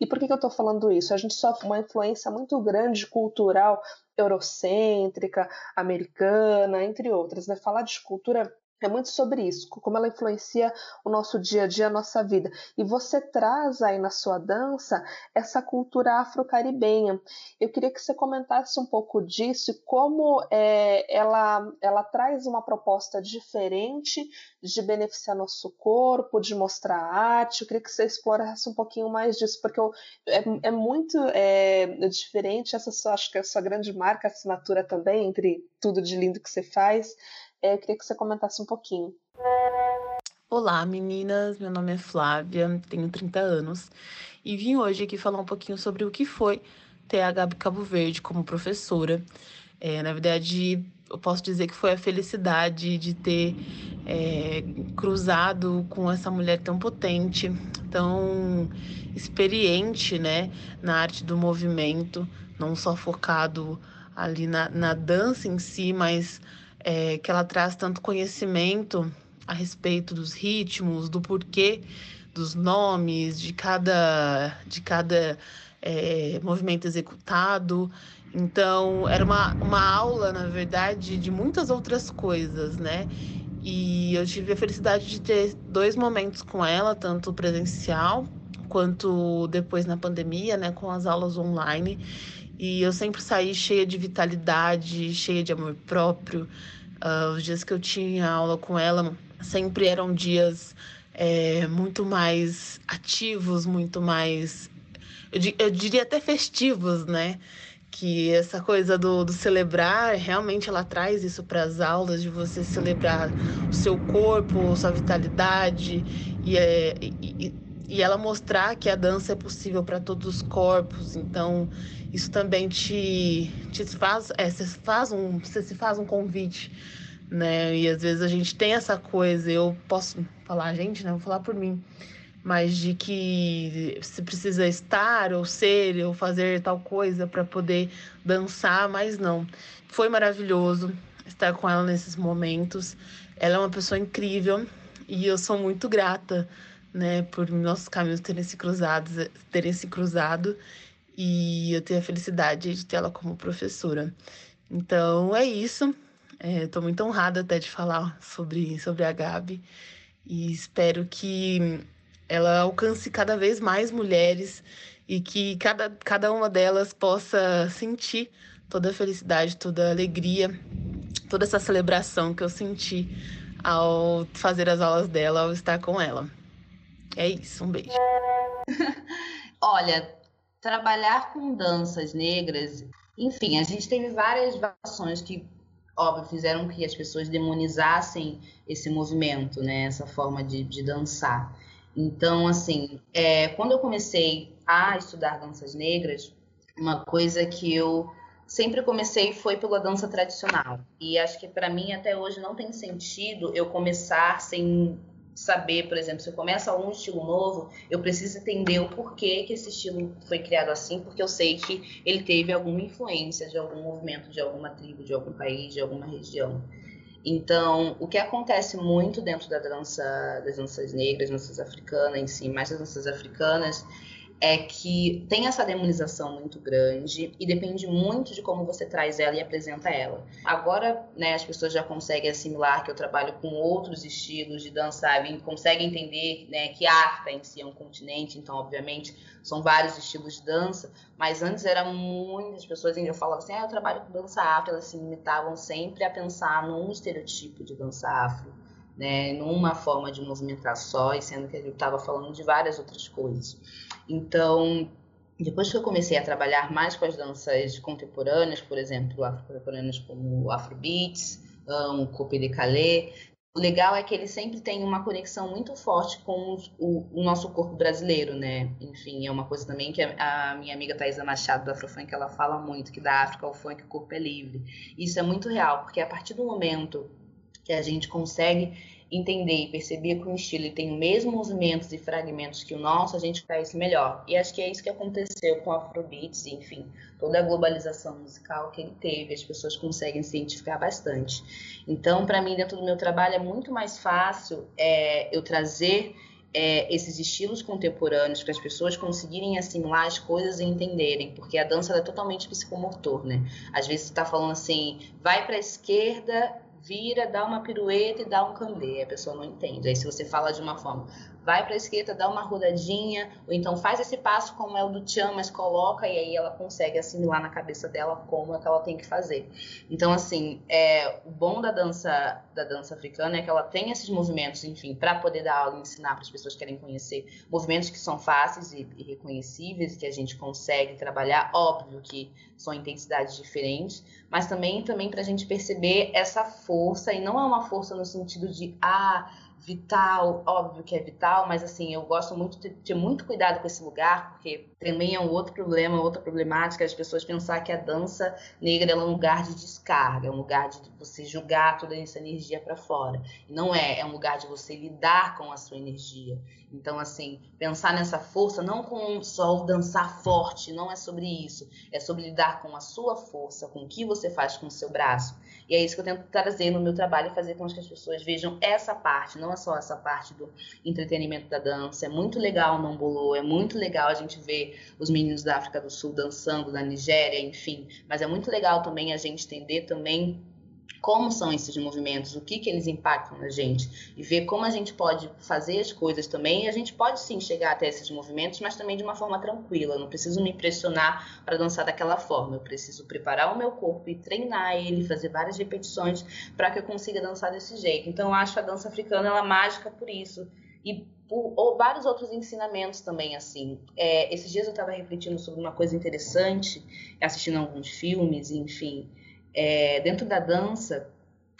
E por que, que eu estou falando isso? A gente sofre uma influência muito grande cultural eurocêntrica, americana, entre outras. Né? Falar de cultura é muito sobre isso, como ela influencia o nosso dia a dia, a nossa vida. E você traz aí na sua dança essa cultura afro-caribenha. Eu queria que você comentasse um pouco disso e como é, ela, ela traz uma proposta diferente de beneficiar nosso corpo, de mostrar arte. Eu queria que você explorasse um pouquinho mais disso, porque eu, é, é, muito é, diferente. Essa acho que é a sua grande marca, assinatura também, entre tudo de lindo que você faz. É, eu queria que você comentasse um pouquinho. Olá, meninas. Meu nome é Flávia, tenho 30 anos e vim hoje aqui falar um pouquinho sobre o que foi ter a Gabi Cabo Verde como professora. É, na verdade, eu posso dizer que foi a felicidade de ter é, cruzado com essa mulher tão potente, tão experiente né, na arte do movimento, não só focado ali na, na dança em si, mas é, que ela traz tanto conhecimento a respeito dos ritmos, do porquê dos nomes, de cada, de cada é, movimento executado. Então, era uma, uma aula, na verdade, de muitas outras coisas, né? E eu tive a felicidade de ter dois momentos com ela, tanto presencial quanto depois na pandemia, né, com as aulas online. E eu sempre saí cheia de vitalidade, cheia de amor próprio. Uh, os dias que eu tinha aula com ela sempre eram dias é, muito mais ativos, muito mais, eu, eu, diria até festivos, né? Que essa coisa do, do celebrar, realmente ela traz isso para as aulas, de você celebrar o seu corpo, sua vitalidade, e, é, e, e ela mostrar que a dança é possível para todos os corpos. Então, isso também te, te faz, é, você, faz um, você se faz um convite né? E às vezes a gente tem essa coisa, eu posso falar a gente, né? Vou falar por mim, mas de que se precisa estar ou ser ou fazer tal coisa para poder dançar, mas não. Foi maravilhoso estar com ela nesses momentos. Ela é uma pessoa incrível e eu sou muito grata, né, por nossos caminhos terem se cruzado, terem se cruzado e eu ter a felicidade de tê-la como professora. Então é isso. Estou é, muito honrada até de falar sobre, sobre a Gabi e espero que ela alcance cada vez mais mulheres e que cada, cada uma delas possa sentir toda a felicidade, toda a alegria, toda essa celebração que eu senti ao fazer as aulas dela, ao estar com ela. É isso, um beijo. Olha, trabalhar com danças negras, enfim, a gente teve várias variações que óbvio, fizeram que as pessoas demonizassem esse movimento, né? Essa forma de, de dançar. Então, assim, é, quando eu comecei a estudar danças negras, uma coisa que eu sempre comecei foi pela dança tradicional. E acho que para mim até hoje não tem sentido eu começar sem saber, por exemplo, se eu começo algum estilo novo, eu preciso entender o porquê que esse estilo foi criado assim, porque eu sei que ele teve alguma influência de algum movimento, de alguma tribo, de algum país, de alguma região. Então, o que acontece muito dentro da dança, das danças negras, danças africanas em si, mais das danças africanas, é que tem essa demonização muito grande e depende muito de como você traz ela e apresenta ela. Agora, né, as pessoas já conseguem assimilar que eu trabalho com outros estilos de dançar e conseguem entender né, que a África em si é um continente, então, obviamente, são vários estilos de dança, mas antes era muitas pessoas, eu falava assim, ah, eu trabalho com dança afro, elas se limitavam sempre a pensar num estereotipo de dança afro. Né, numa forma de movimentar só, e sendo que eu estava falando de várias outras coisas. Então, depois que eu comecei a trabalhar mais com as danças contemporâneas, por exemplo, afro-contemporâneas como Afrobeats, um, Copé de Calais, o legal é que ele sempre tem uma conexão muito forte com o, o, nosso corpo brasileiro, né? Enfim, é uma coisa também que a, a minha amiga Thaisa Machado do Afrofunk, ela fala muito, que da África ao funk o corpo é livre. Isso é muito real, porque a partir do momento que a gente consegue entender e perceber que o estilo tem os mesmos movimentos e fragmentos que o nosso, a gente faz melhor. E acho que é isso que aconteceu com o Afrobeats, enfim, toda a globalização musical que ele teve, as pessoas conseguem se identificar bastante. Então, para mim, dentro do meu trabalho, é muito mais fácil é, eu trazer é, esses estilos contemporâneos para as pessoas conseguirem assimilar as coisas e entenderem, porque a dança é totalmente psicomotor, né? Às vezes você está falando assim, vai para a esquerda vira, dá uma pirueta e dá um cambê. A pessoa não entende. Aí se você fala de uma forma, vai para a esquerda, dá uma rodadinha, ou então faz esse passo como é o do Tchan, mas coloca e aí ela consegue assimilar na cabeça dela como é que ela tem que fazer. Então assim, é, o bom da dança da dança africana é que ela tem esses movimentos, enfim, para poder dar aula e ensinar para as pessoas que querem conhecer movimentos que são fáceis e, e reconhecíveis que a gente consegue trabalhar. Óbvio que são intensidades diferentes, mas também também para a gente perceber essa força e não é uma força no sentido de ah vital, óbvio que é vital, mas assim, eu gosto muito de ter muito cuidado com esse lugar, porque também é um outro problema, outra problemática, as pessoas pensar que a dança negra é um lugar de descarga, é um lugar de você jogar toda essa energia para fora. Não é, é um lugar de você lidar com a sua energia. Então, assim, pensar nessa força não com só dançar forte, não é sobre isso. É sobre lidar com a sua força, com o que você faz com o seu braço. E é isso que eu tento trazer no meu trabalho, fazer com que as pessoas vejam essa parte, não é só essa parte do entretenimento da dança. É muito legal o Nambolô, é muito legal a gente ver os meninos da África do Sul dançando, da Nigéria, enfim. Mas é muito legal também a gente entender também como são esses movimentos, o que, que eles impactam na gente e ver como a gente pode fazer as coisas também. A gente pode sim chegar até esses movimentos, mas também de uma forma tranquila. Eu não preciso me impressionar para dançar daquela forma. Eu preciso preparar o meu corpo e treinar ele, fazer várias repetições para que eu consiga dançar desse jeito. Então, eu acho a dança africana ela mágica por isso. E por, ou vários outros ensinamentos também, assim. É, esses dias eu estava refletindo sobre uma coisa interessante, assistindo alguns filmes, enfim. É, dentro da dança,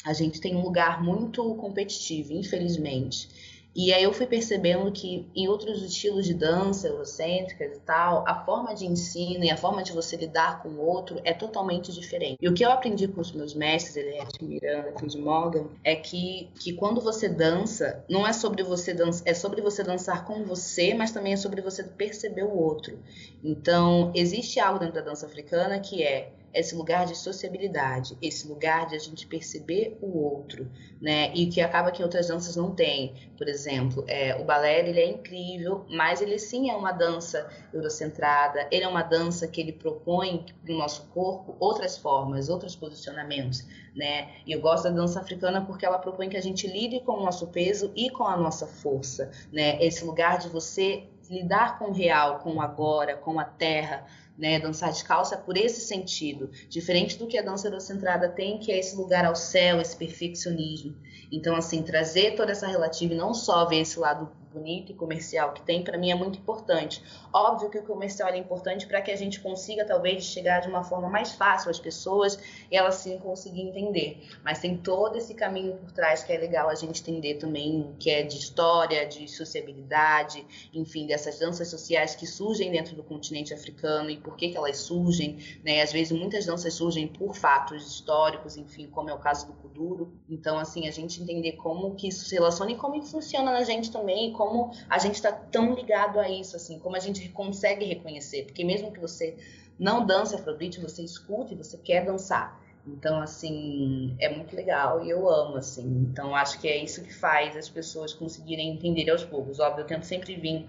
a gente tem um lugar muito competitivo, infelizmente. E aí eu fui percebendo que em outros estilos de dança eurocêntricas e tal, a forma de ensino e a forma de você lidar com o outro é totalmente diferente. E o que eu aprendi com os meus mestres, Eliette Miranda, Fred Morgan, é que, que quando você dança, não é sobre você dançar, é sobre você dançar com você, mas também é sobre você perceber o outro. Então, existe algo dentro da dança africana que é esse lugar de sociabilidade, esse lugar de a gente perceber o outro, né? E que acaba que outras danças não têm. Por exemplo, é, o balé ele é incrível, mas ele sim é uma dança eurocentrada, ele é uma dança que ele propõe para o nosso corpo outras formas, outros posicionamentos, né? E eu gosto da dança africana porque ela propõe que a gente lide com o nosso peso e com a nossa força, né? Esse lugar de você lidar com o real, com o agora, com a terra, né? Dançar descalça por esse sentido, diferente do que a dança eurocentrada tem, que é esse lugar ao céu, esse perfeccionismo. Então, assim, trazer toda essa relativa e não só ver esse lado bonito e comercial que tem, para mim é muito importante. Óbvio que o comercial é importante para que a gente consiga, talvez, chegar de uma forma mais fácil às pessoas e elas sim conseguir entender. Mas tem todo esse caminho por trás que é legal a gente entender também, que é de história, de sociabilidade, enfim, dessas danças sociais que surgem dentro do continente africano e por que, que elas surgem. Né? Às vezes, muitas danças surgem por fatos históricos, enfim, como é o caso do Kuduro. Então, assim, a gente entender como que isso se relaciona e como funciona na gente também, como a gente está tão ligado a isso, assim, como a gente consegue reconhecer, porque mesmo que você não dance afrobeat, você escuta e você quer dançar. Então, assim, é muito legal e eu amo, assim. Então, acho que é isso que faz as pessoas conseguirem entender aos poucos. Óbvio, eu tento sempre vir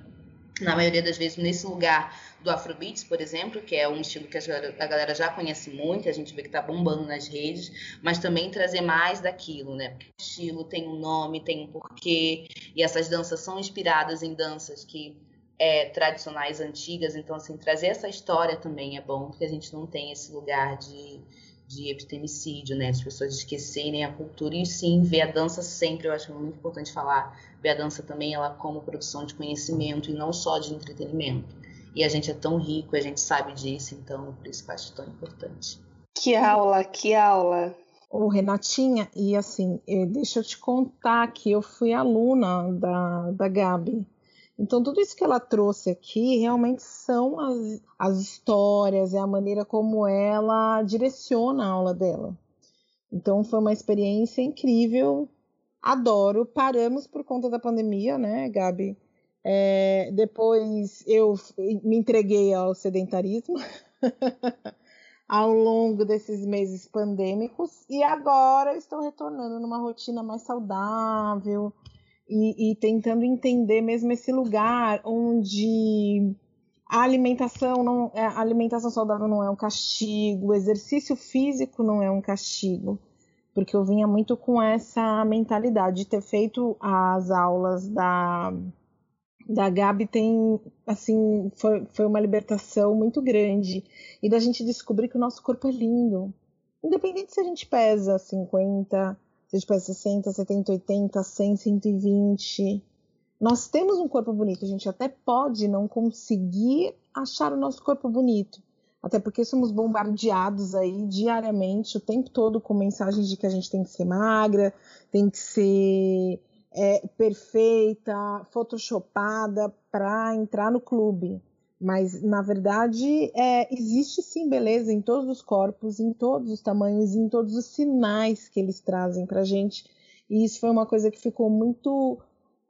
na maioria das vezes nesse lugar do Afrobeats, por exemplo, que é um estilo que a galera já conhece muito, a gente vê que tá bombando nas redes, mas também trazer mais daquilo, né? O estilo tem um nome, tem um porquê, e essas danças são inspiradas em danças que é, tradicionais, antigas, então assim, trazer essa história também é bom, porque a gente não tem esse lugar de, de epitemicídio, né? As pessoas esquecerem a cultura e sim ver a dança sempre, eu acho muito importante falar, ver a dança também ela como produção de conhecimento e não só de entretenimento. E a gente é tão rico, a gente sabe disso, então por isso que eu acho tão importante. Que aula, que aula. Ô, Renatinha, e assim, eh, deixa eu te contar que eu fui aluna da, da Gabi. Então, tudo isso que ela trouxe aqui realmente são as, as histórias, é a maneira como ela direciona a aula dela. Então, foi uma experiência incrível, adoro. Paramos por conta da pandemia, né, Gabi? É, depois eu me entreguei ao sedentarismo ao longo desses meses pandêmicos e agora estou retornando numa rotina mais saudável e, e tentando entender mesmo esse lugar onde a alimentação não é, a alimentação saudável não é um castigo, o exercício físico não é um castigo, porque eu vinha muito com essa mentalidade de ter feito as aulas da da Gabi tem, assim, foi, foi uma libertação muito grande. E da gente descobrir que o nosso corpo é lindo. Independente se a gente pesa 50, se a gente pesa 60, 70, 80, 100, 120. Nós temos um corpo bonito. A gente até pode não conseguir achar o nosso corpo bonito. Até porque somos bombardeados aí diariamente, o tempo todo, com mensagens de que a gente tem que ser magra, tem que ser é, perfeita, photoshopada para entrar no clube. Mas, na verdade, é, existe sim beleza em todos os corpos, em todos os tamanhos, em todos os sinais que eles trazem para gente. E isso foi uma coisa que ficou muito,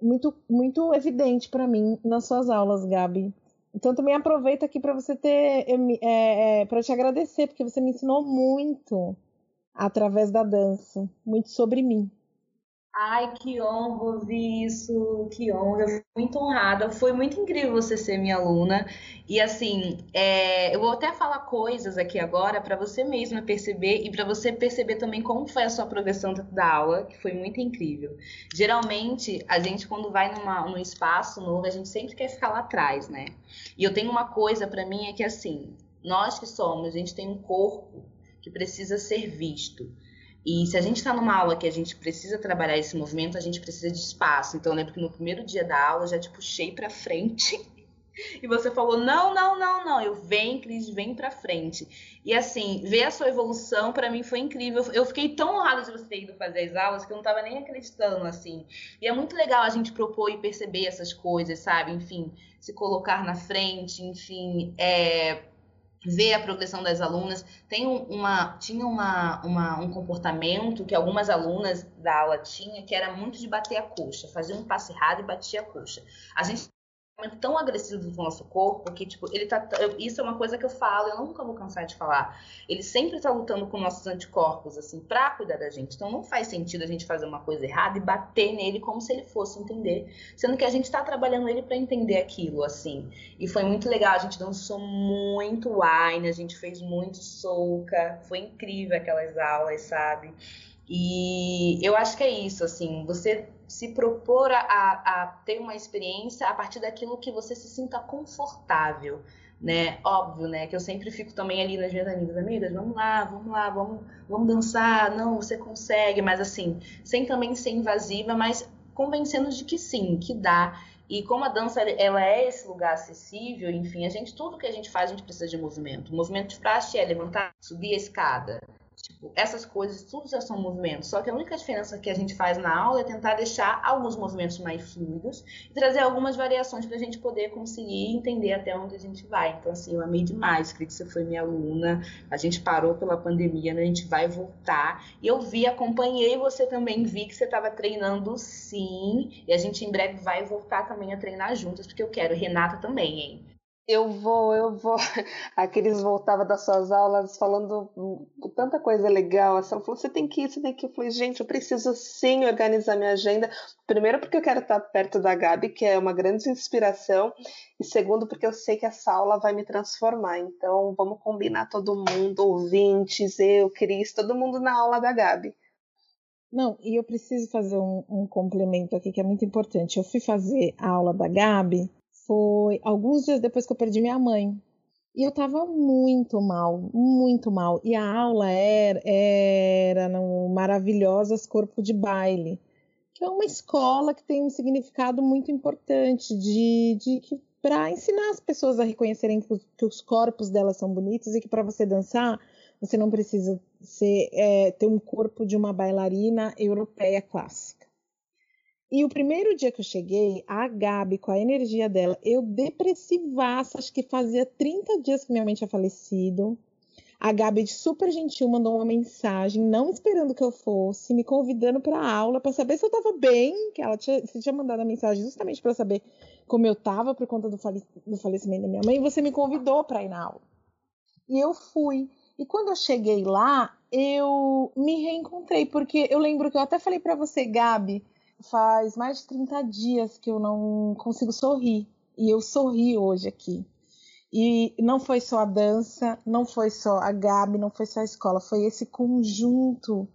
muito, muito evidente para mim nas suas aulas, Gabi. Então, também aproveito aqui para você ter, é, é, para te agradecer, porque você me ensinou muito através da dança, muito sobre mim. Ai, que honra ouvir isso, que honra. Eu fui muito honrada. Foi muito incrível você ser minha aluna. E assim, é, eu vou até falar coisas aqui agora para você mesma perceber e para você perceber também como foi a sua progressão dentro da aula, que foi muito incrível. Geralmente, a gente quando vai numa, num espaço novo, a gente sempre quer ficar lá atrás, né? E eu tenho uma coisa para mim é que assim, nós que somos, a gente tem um corpo que precisa ser visto. E se a gente está numa aula que a gente precisa trabalhar esse movimento, a gente precisa de espaço. Então, eu lembro que no primeiro dia da aula eu já te puxei para frente e você falou: não, não, não, não. Eu vem, Cris, vem para frente. E assim, ver a sua evolução para mim foi incrível. Eu fiquei tão honrada de você ter ido fazer as aulas que eu não estava nem acreditando assim. E é muito legal a gente propor e perceber essas coisas, sabe? Enfim, se colocar na frente, enfim, é ver a progressão das alunas. Tem uma, tinha uma, uma, um comportamento que algumas alunas da aula tinham, que era muito de bater a coxa, fazer um passo errado e bater a coxa. A gente tão agressivo do nosso corpo que, tipo, ele tá. Isso é uma coisa que eu falo, eu nunca vou cansar de falar. Ele sempre tá lutando com nossos anticorpos, assim, pra cuidar da gente. Então não faz sentido a gente fazer uma coisa errada e bater nele como se ele fosse entender. Sendo que a gente tá trabalhando ele para entender aquilo, assim. E foi muito legal, a gente dançou muito wine, a gente fez muito soca. Foi incrível aquelas aulas, sabe? E eu acho que é isso, assim, você se propor a, a, ter uma experiência a partir daquilo que você se sinta confortável, né? Óbvio, né? Que eu sempre fico também ali nas minhas amigas, amigas, vamos lá, vamos lá, vamos, vamos dançar, não, você consegue, mas assim, sem também ser invasiva, mas convencendo de que sim, que dá. E como a dança ela é esse lugar acessível, enfim, a gente tudo que a gente faz a gente precisa de movimento. O movimento de praxe é levantar, subir a escada, Tipo, essas coisas, tudo já são movimentos. Só que a única diferença que a gente faz na aula é tentar deixar alguns movimentos mais fluidos e trazer algumas variações para a gente poder conseguir entender até onde a gente vai. Então, assim, eu amei demais. que você foi minha aluna. A gente parou pela pandemia, né? A gente vai voltar. E eu vi, acompanhei você também, vi que você estava treinando sim. E a gente em breve vai voltar também a treinar juntas, porque eu quero. Renata também, hein? Eu vou, eu vou. A Cris voltava das suas aulas falando tanta coisa legal. Assim, ela falou: você tem que ir, você tem que ir. Eu falei: gente, eu preciso sim organizar minha agenda. Primeiro, porque eu quero estar perto da Gabi, que é uma grande inspiração. E segundo, porque eu sei que essa aula vai me transformar. Então, vamos combinar todo mundo, ouvintes, eu, Cris, todo mundo na aula da Gabi. Não, e eu preciso fazer um, um complemento aqui que é muito importante. Eu fui fazer a aula da Gabi foi alguns dias depois que eu perdi minha mãe. E eu tava muito mal, muito mal. E a aula era, era no Maravilhosas Corpo de Baile, que é uma escola que tem um significado muito importante de, de para ensinar as pessoas a reconhecerem que os, que os, corpos delas são bonitos e que para você dançar você não precisa ser, é, ter um corpo de uma bailarina europeia clássica. E o primeiro dia que eu cheguei, a Gabi, com a energia dela, eu depressivaça, acho que fazia 30 dias que minha mãe tinha falecido. A Gabi, super gentil, mandou uma mensagem, não esperando que eu fosse, me convidando para a aula para saber se eu estava bem, que ela tinha, tinha mandado a mensagem justamente para saber como eu estava por conta do, fale, do falecimento da minha mãe, e você me convidou para ir na aula. E eu fui. E quando eu cheguei lá, eu me reencontrei, porque eu lembro que eu até falei para você, Gabi, faz mais de 30 dias que eu não consigo sorrir. E eu sorri hoje aqui. E não foi só a dança, não foi só a Gabi, não foi só a escola, foi esse conjunto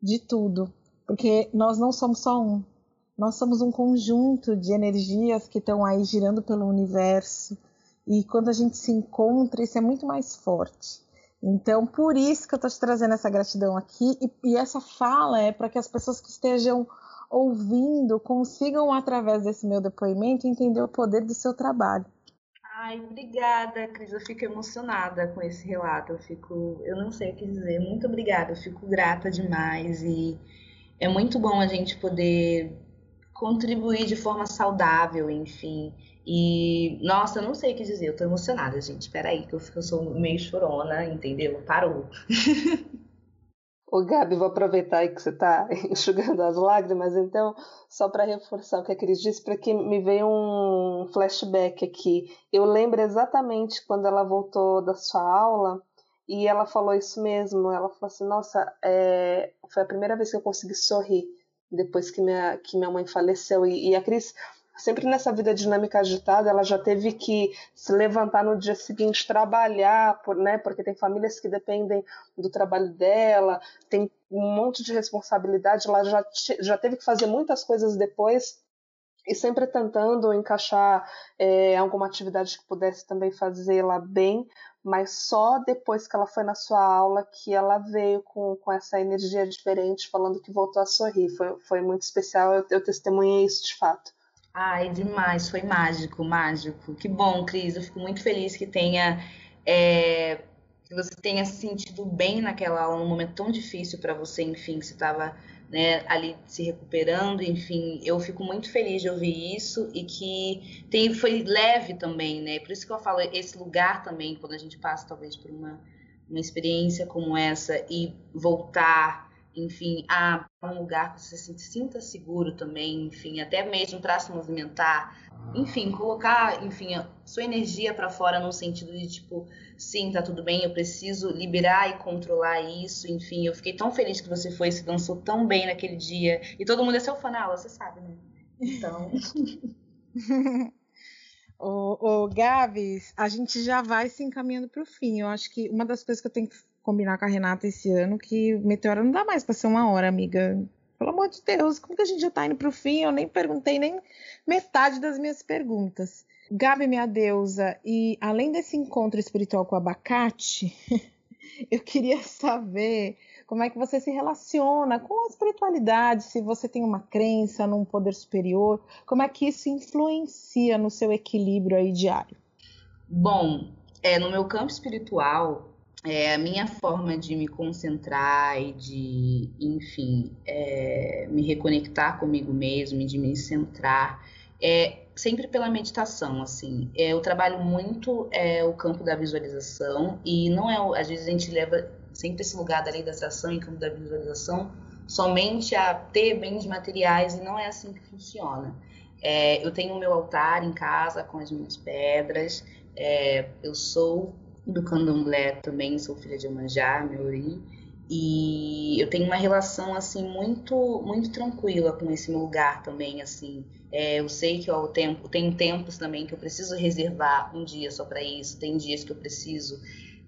de tudo. Porque nós não somos só um. Nós somos um conjunto de energias que estão aí girando pelo universo. E quando a gente se encontra, isso é muito mais forte. Então, por isso que eu estou te trazendo essa gratidão aqui. E, e essa fala é para que as pessoas que estejam ouvindo consigam, através desse meu depoimento, entender o poder do seu trabalho. Ai, obrigada, Cris. Eu fico emocionada com esse relato. Eu fico, eu não sei o que dizer. Muito obrigada. Eu fico grata demais e é muito bom a gente poder contribuir de forma saudável, enfim. E, nossa, eu não sei o que dizer. Eu tô emocionada, gente. Peraí, que eu, eu sou meio chorona, entendeu? Parou. Ô Gabi, vou aproveitar aí que você está enxugando as lágrimas, então, só para reforçar o que a Cris disse, para que me veio um flashback aqui. Eu lembro exatamente quando ela voltou da sua aula e ela falou isso mesmo. Ela falou assim: Nossa, é... foi a primeira vez que eu consegui sorrir depois que minha, que minha mãe faleceu. E, e a Cris sempre nessa vida dinâmica agitada, ela já teve que se levantar no dia seguinte, trabalhar, por, né, porque tem famílias que dependem do trabalho dela, tem um monte de responsabilidade, ela já, já teve que fazer muitas coisas depois e sempre tentando encaixar é, alguma atividade que pudesse também fazê-la bem, mas só depois que ela foi na sua aula que ela veio com, com essa energia diferente, falando que voltou a sorrir. Foi, foi muito especial, eu, eu testemunhei isso de fato. Ai, demais, foi mágico, mágico. Que bom, Cris. Eu fico muito feliz que tenha é, que você tenha se sentido bem naquela aula, num momento tão difícil para você, enfim, que você estava né, ali se recuperando, enfim, eu fico muito feliz de ouvir isso e que tem, foi leve também, né? Por isso que eu falo esse lugar também, quando a gente passa talvez por uma, uma experiência como essa e voltar enfim, a um lugar que você se sinta seguro também, enfim, até mesmo para se movimentar, enfim, colocar, enfim, sua energia para fora no sentido de tipo, sim, tá tudo bem, eu preciso liberar e controlar isso, enfim, eu fiquei tão feliz que você foi se dançou tão bem naquele dia e todo mundo é seu fã na aula, você sabe, né? Então. Ô, ô, Gabs, a gente já vai se encaminhando para o fim. Eu acho que uma das coisas que eu tenho que combinar com a Renata esse ano que Meteora não dá mais para ser uma hora, amiga. Pelo amor de Deus, como que a gente já tá indo pro fim? Eu nem perguntei nem metade das minhas perguntas. Gabi, minha deusa, e além desse encontro espiritual com o abacate, eu queria saber como é que você se relaciona com a espiritualidade, se você tem uma crença num poder superior, como é que isso influencia no seu equilíbrio aí diário? Bom, é, no meu campo espiritual, é, a minha forma de me concentrar e de, enfim, é, me reconectar comigo mesmo e de me centrar é sempre pela meditação, assim. É, eu trabalho muito é, o campo da visualização e não é, às vezes a gente leva sempre esse lugar da lei da e campo da visualização somente a ter bens materiais e não é assim que funciona. É, eu tenho o meu altar em casa com as minhas pedras, é, eu sou do candomblé também, sou filha de Amanjá, Meuri, e eu tenho uma relação assim muito muito tranquila com esse meu lugar também assim. É, eu sei que ao tempo tem tempos também que eu preciso reservar um dia só para isso tem dias que eu preciso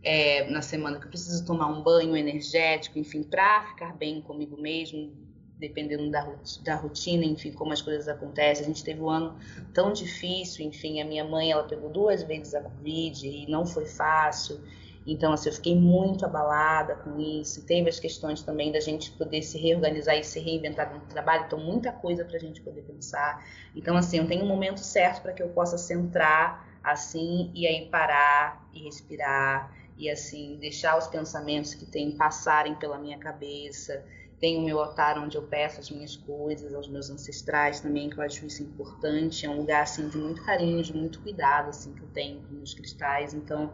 é, na semana que eu preciso tomar um banho energético enfim para ficar bem comigo mesmo dependendo da, da rotina, enfim, como as coisas acontecem. A gente teve um ano tão difícil, enfim, a minha mãe, ela pegou duas vezes a Covid e não foi fácil. Então, assim, eu fiquei muito abalada com isso. Teve as questões também da gente poder se reorganizar e se reinventar no trabalho. Então, muita coisa para a gente poder pensar. Então, assim, eu tenho um momento certo para que eu possa centrar, assim, e aí parar e respirar. E, assim, deixar os pensamentos que tem passarem pela minha cabeça tenho o meu altar onde eu peço as minhas coisas aos meus ancestrais também, que eu acho isso importante. É um lugar assim de muito carinho, de muito cuidado assim que eu tenho com meus cristais. Então,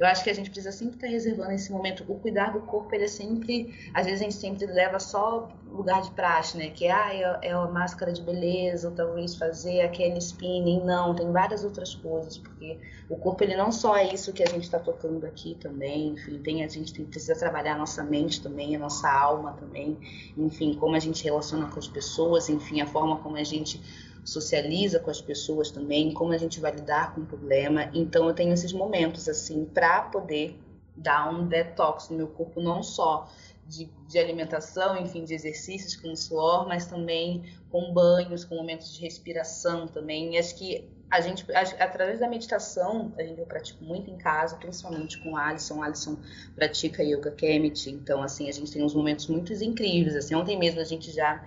eu acho que a gente precisa sempre estar reservando esse momento. O cuidar do corpo, ele é sempre. Às vezes a gente sempre leva só lugar de praxe, né? Que ah, é, é a máscara de beleza, ou talvez fazer aquele spinning. Não, tem várias outras coisas, porque o corpo, ele não só é isso que a gente está tocando aqui também. Enfim, tem, a gente tem, precisa trabalhar a nossa mente também, a nossa alma também. Enfim, como a gente relaciona com as pessoas, enfim, a forma como a gente socializa com as pessoas também, como a gente vai lidar com o problema. Então eu tenho esses momentos assim para poder dar um detox no meu corpo, não só de, de, alimentação, enfim, de exercícios com suor, mas também com banhos, com momentos de respiração também. E acho que a gente, através da meditação, a gente eu pratico muito em casa, principalmente com a Alisson. A Alisson pratica yoga Kemet, então assim a gente tem uns momentos muito incríveis. Assim, ontem mesmo a gente já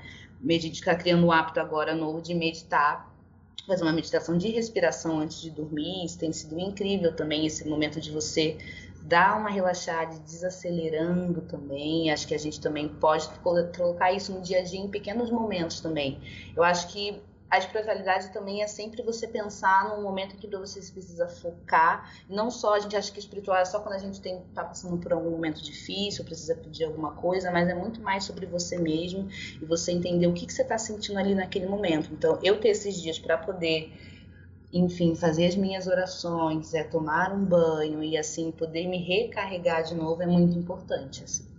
a está criando um hábito agora novo de meditar, fazer uma meditação de respiração antes de dormir. Isso tem sido incrível também, esse momento de você dar uma relaxada, desacelerando também. Acho que a gente também pode colocar isso no dia a dia em pequenos momentos também. Eu acho que a espiritualidade também é sempre você pensar num momento que você precisa focar. Não só a gente acha que espiritual é só quando a gente está passando por algum momento difícil, precisa pedir alguma coisa, mas é muito mais sobre você mesmo e você entender o que, que você está sentindo ali naquele momento. Então, eu ter esses dias para poder enfim, fazer as minhas orações, é tomar um banho e assim poder me recarregar de novo é muito importante. Assim.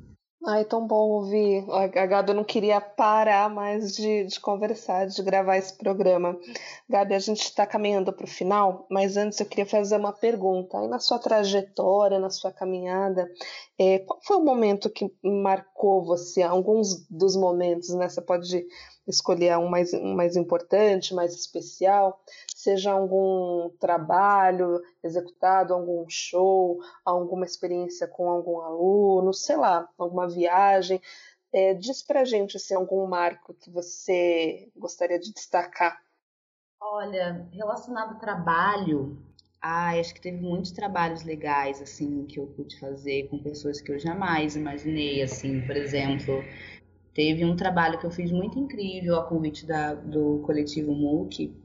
Ai, tão bom ouvir. A Gabi não queria parar mais de, de conversar, de gravar esse programa. Gabi, a gente está caminhando para o final, mas antes eu queria fazer uma pergunta. Aí na sua trajetória, na sua caminhada, é, qual foi o momento que marcou você? Alguns dos momentos, né? Você pode escolher um mais, um mais importante, mais especial seja algum trabalho executado, algum show, alguma experiência com algum aluno, sei lá, alguma viagem. É, diz pra gente assim, algum marco que você gostaria de destacar. Olha, relacionado ao trabalho, ah, acho que teve muitos trabalhos legais assim que eu pude fazer com pessoas que eu jamais imaginei, assim, por exemplo, teve um trabalho que eu fiz muito incrível a convite da, do coletivo MOOC,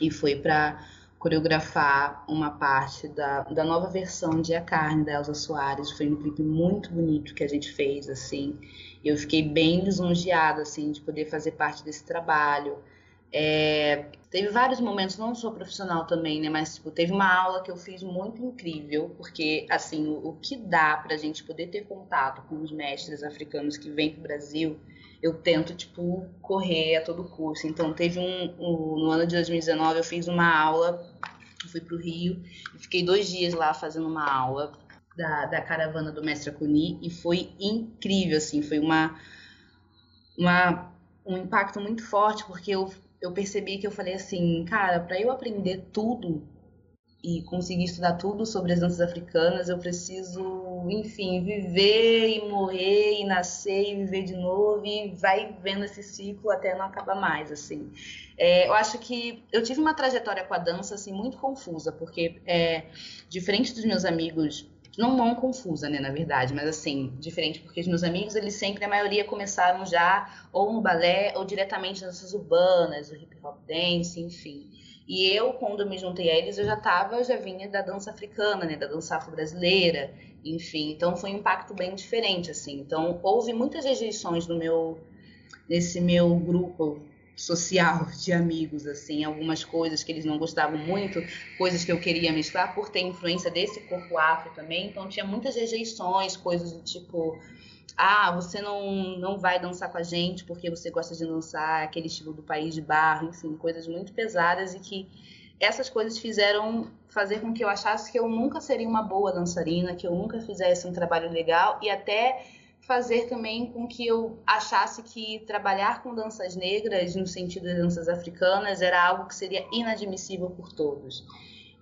e foi para coreografar uma parte da, da nova versão de A Carne da Elsa Soares. Foi um clipe muito bonito que a gente fez, assim. Eu fiquei bem lisonjeada, assim, de poder fazer parte desse trabalho. É, teve vários momentos, não sou profissional também, né? Mas tipo, teve uma aula que eu fiz muito incrível, porque assim, o, o que dá para a gente poder ter contato com os mestres africanos que vêm para o Brasil eu tento, tipo, correr a todo custo. Então, teve um, um, No ano de 2019, eu fiz uma aula, fui para o Rio, fiquei dois dias lá fazendo uma aula da, da caravana do Mestre Acuni e foi incrível, assim, foi uma, uma, um impacto muito forte, porque eu, eu percebi que eu falei assim, cara, para eu aprender tudo e conseguir estudar tudo sobre as danças africanas, eu preciso, enfim, viver e morrer e nascer e viver de novo e vai vendo esse ciclo até não acabar mais, assim. É, eu acho que eu tive uma trajetória com a dança, assim, muito confusa, porque é, diferente dos meus amigos não não confusa, né, na verdade, mas assim, diferente, porque os meus amigos, eles sempre, a maioria, começaram já ou no balé ou diretamente nas danças urbanas, o hip hop dance, enfim. E eu, quando me juntei a eles, eu já tava, já vinha da dança africana, né, da dança afro-brasileira, enfim. Então foi um impacto bem diferente, assim. Então houve muitas rejeições no meu, nesse meu grupo social de amigos, assim, algumas coisas que eles não gostavam muito, coisas que eu queria mesclar por ter influência desse corpo afro também. Então tinha muitas rejeições, coisas do tipo ah, você não, não vai dançar com a gente porque você gosta de dançar aquele estilo do país de barro, enfim, coisas muito pesadas e que essas coisas fizeram fazer com que eu achasse que eu nunca seria uma boa dançarina, que eu nunca fizesse um trabalho legal e até fazer também com que eu achasse que trabalhar com danças negras, no sentido de danças africanas, era algo que seria inadmissível por todos.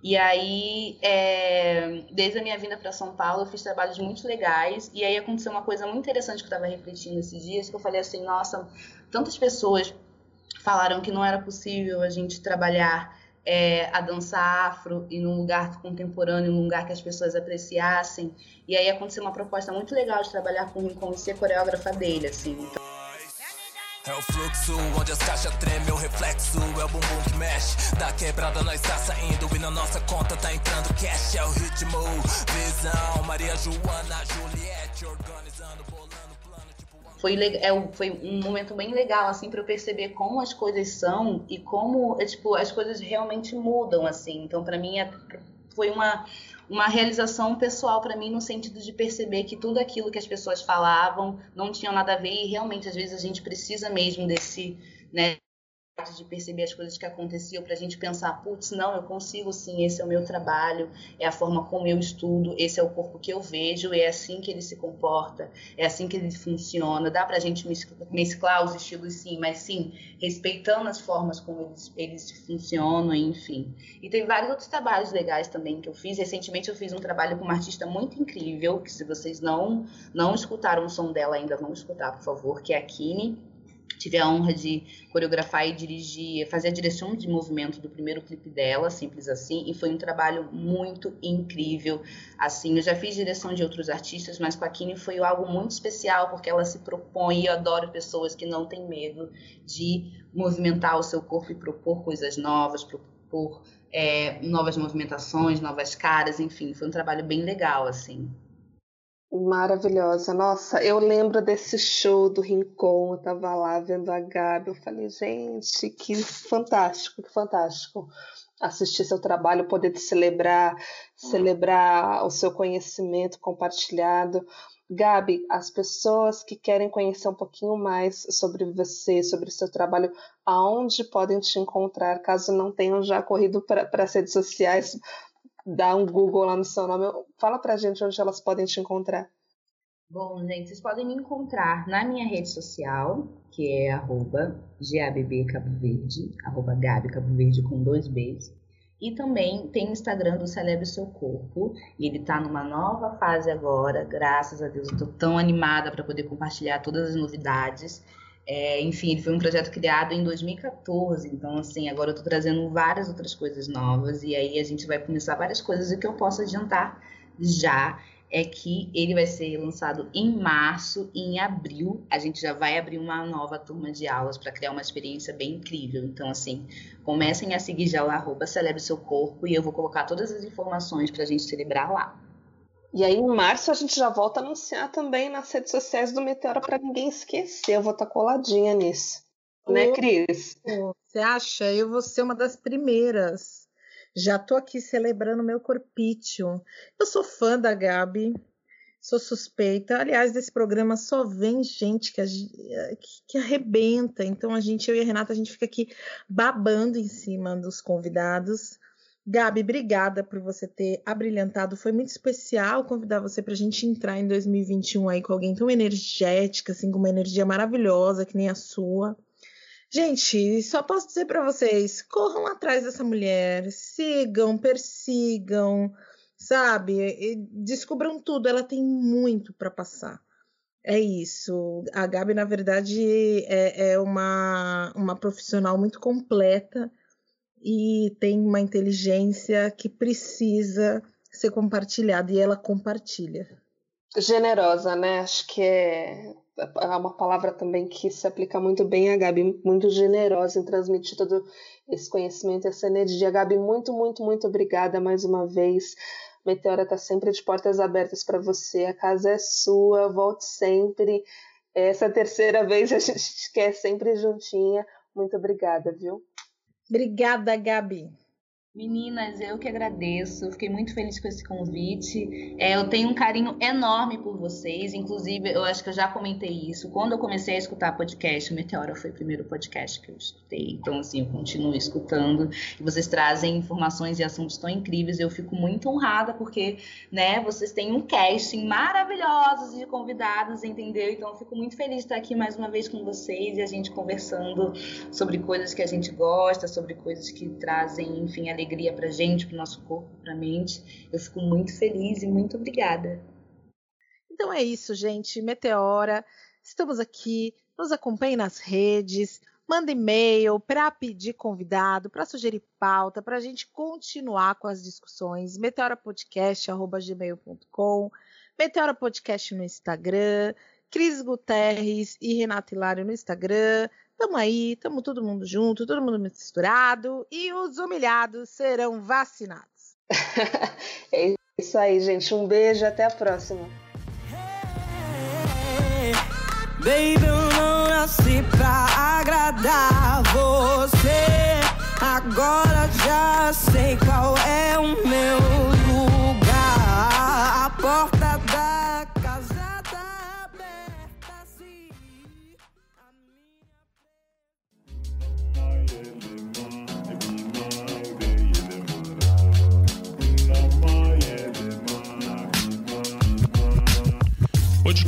E aí, é, desde a minha vinda para São Paulo, eu fiz trabalhos muito legais. E aí aconteceu uma coisa muito interessante que eu estava refletindo esses dias, que eu falei assim, nossa, tantas pessoas falaram que não era possível a gente trabalhar é, a dança afro e num lugar contemporâneo, num lugar que as pessoas apreciassem. E aí aconteceu uma proposta muito legal de trabalhar com o ser coreógrafa dele, assim. Então, é o fluxo, onde as caixas tremem, o reflexo É o bumbum que mexe, da quebrada nós tá saindo E na nossa conta tá entrando cash É o ritmo, visão Maria Joana, Juliette Organizando. Foi, é, foi um momento bem legal, assim, para eu perceber como as coisas são E como, é, tipo, as coisas realmente mudam, assim. Então, para mim, é, foi uma uma realização pessoal para mim no sentido de perceber que tudo aquilo que as pessoas falavam não tinha nada a ver e realmente às vezes a gente precisa mesmo desse, né, de perceber as coisas que aconteciam para a gente pensar, putz, não, eu consigo sim, esse é o meu trabalho, é a forma como eu estudo, esse é o corpo que eu vejo, é assim que ele se comporta, é assim que ele funciona. Dá para a gente mesclar os estilos sim, mas sim, respeitando as formas como eles, eles funcionam, enfim. E tem vários outros trabalhos legais também que eu fiz. Recentemente eu fiz um trabalho com uma artista muito incrível, que se vocês não, não escutaram o som dela ainda, vão escutar, por favor, que é a Kine tive a honra de coreografar e dirigir, fazer a direção de movimento do primeiro clipe dela, simples assim, e foi um trabalho muito incrível. Assim, eu já fiz direção de outros artistas, mas com a Kine foi algo muito especial porque ela se propõe, e eu adoro pessoas que não têm medo de movimentar o seu corpo e propor coisas novas, propor é, novas movimentações, novas caras, enfim, foi um trabalho bem legal, assim. Maravilhosa. Nossa, eu lembro desse show do Rincon, eu tava lá vendo a Gabi, eu falei, gente, que fantástico, que fantástico assistir seu trabalho, poder te celebrar, celebrar o seu conhecimento compartilhado. Gabi, as pessoas que querem conhecer um pouquinho mais sobre você, sobre seu trabalho, aonde podem te encontrar, caso não tenham já corrido para as redes sociais, dá um Google lá no seu nome. Fala pra gente onde elas podem te encontrar. Bom, gente, vocês podem me encontrar na minha rede social, que é arroba gabbcaboverde, arroba Gabi Cabo Verde com dois Bs. E também tem o Instagram do Celebre Seu Corpo. E ele está numa nova fase agora. Graças a Deus, eu tô tão animada para poder compartilhar todas as novidades. É, enfim, ele foi um projeto criado em 2014, então assim, agora eu estou trazendo várias outras coisas novas e aí a gente vai começar várias coisas e que eu posso adiantar já é que ele vai ser lançado em março e em abril a gente já vai abrir uma nova turma de aulas para criar uma experiência bem incrível. Então, assim, comecem a seguir já o arroba Celebre Seu Corpo e eu vou colocar todas as informações para a gente celebrar lá. E aí, em março, a gente já volta a anunciar também nas redes sociais do Meteora para ninguém esquecer. Eu vou estar tá coladinha nisso. Né, Cris? Você acha? Eu vou ser uma das primeiras. Já tô aqui celebrando meu corpício. Eu sou fã da Gabi, sou suspeita. Aliás, desse programa só vem gente que, que, que, arrebenta. Então a gente, eu e a Renata, a gente fica aqui babando em cima dos convidados. Gabi, obrigada por você ter abrilhantado. Foi muito especial convidar você para a gente entrar em 2021 aí com alguém tão energética, assim, com uma energia maravilhosa que nem a sua. Gente, só posso dizer para vocês: corram atrás dessa mulher, sigam, persigam, sabe? E descubram tudo, ela tem muito para passar. É isso. A Gabi, na verdade, é, é uma, uma profissional muito completa e tem uma inteligência que precisa ser compartilhada e ela compartilha. Generosa, né? Acho que é é uma palavra também que se aplica muito bem a Gabi, muito generosa em transmitir todo esse conhecimento, essa energia. Gabi, muito, muito, muito obrigada mais uma vez. Meteora está sempre de portas abertas para você. A casa é sua, volte sempre. Essa terceira vez a gente quer sempre juntinha. Muito obrigada, viu? Obrigada, Gabi. Meninas, eu que agradeço, fiquei muito feliz com esse convite. É, eu tenho um carinho enorme por vocês, inclusive, eu acho que eu já comentei isso. Quando eu comecei a escutar podcast, o Meteora foi o primeiro podcast que eu escutei, então, assim, eu continuo escutando. E vocês trazem informações e assuntos tão incríveis, eu fico muito honrada, porque, né, vocês têm um casting maravilhoso de convidados, entendeu? Então, eu fico muito feliz de estar aqui mais uma vez com vocês e a gente conversando sobre coisas que a gente gosta, sobre coisas que trazem, enfim, alegria alegria para gente, para nosso corpo, para mente. Eu fico muito feliz e muito obrigada. Então é isso, gente. Meteora, estamos aqui. Nos acompanhe nas redes. Manda e-mail para pedir convidado, para sugerir pauta, para a gente continuar com as discussões. meteorapodcast.gmail.com Meteora Podcast no Instagram. Cris Guterres e Renato Hilário no Instagram. Tamo aí, tamo todo mundo junto, todo mundo misturado e os humilhados serão vacinados. é isso aí, gente. Um beijo, até a próxima. Baby, eu não nasci pra agradar você. Agora já sei qual é o meu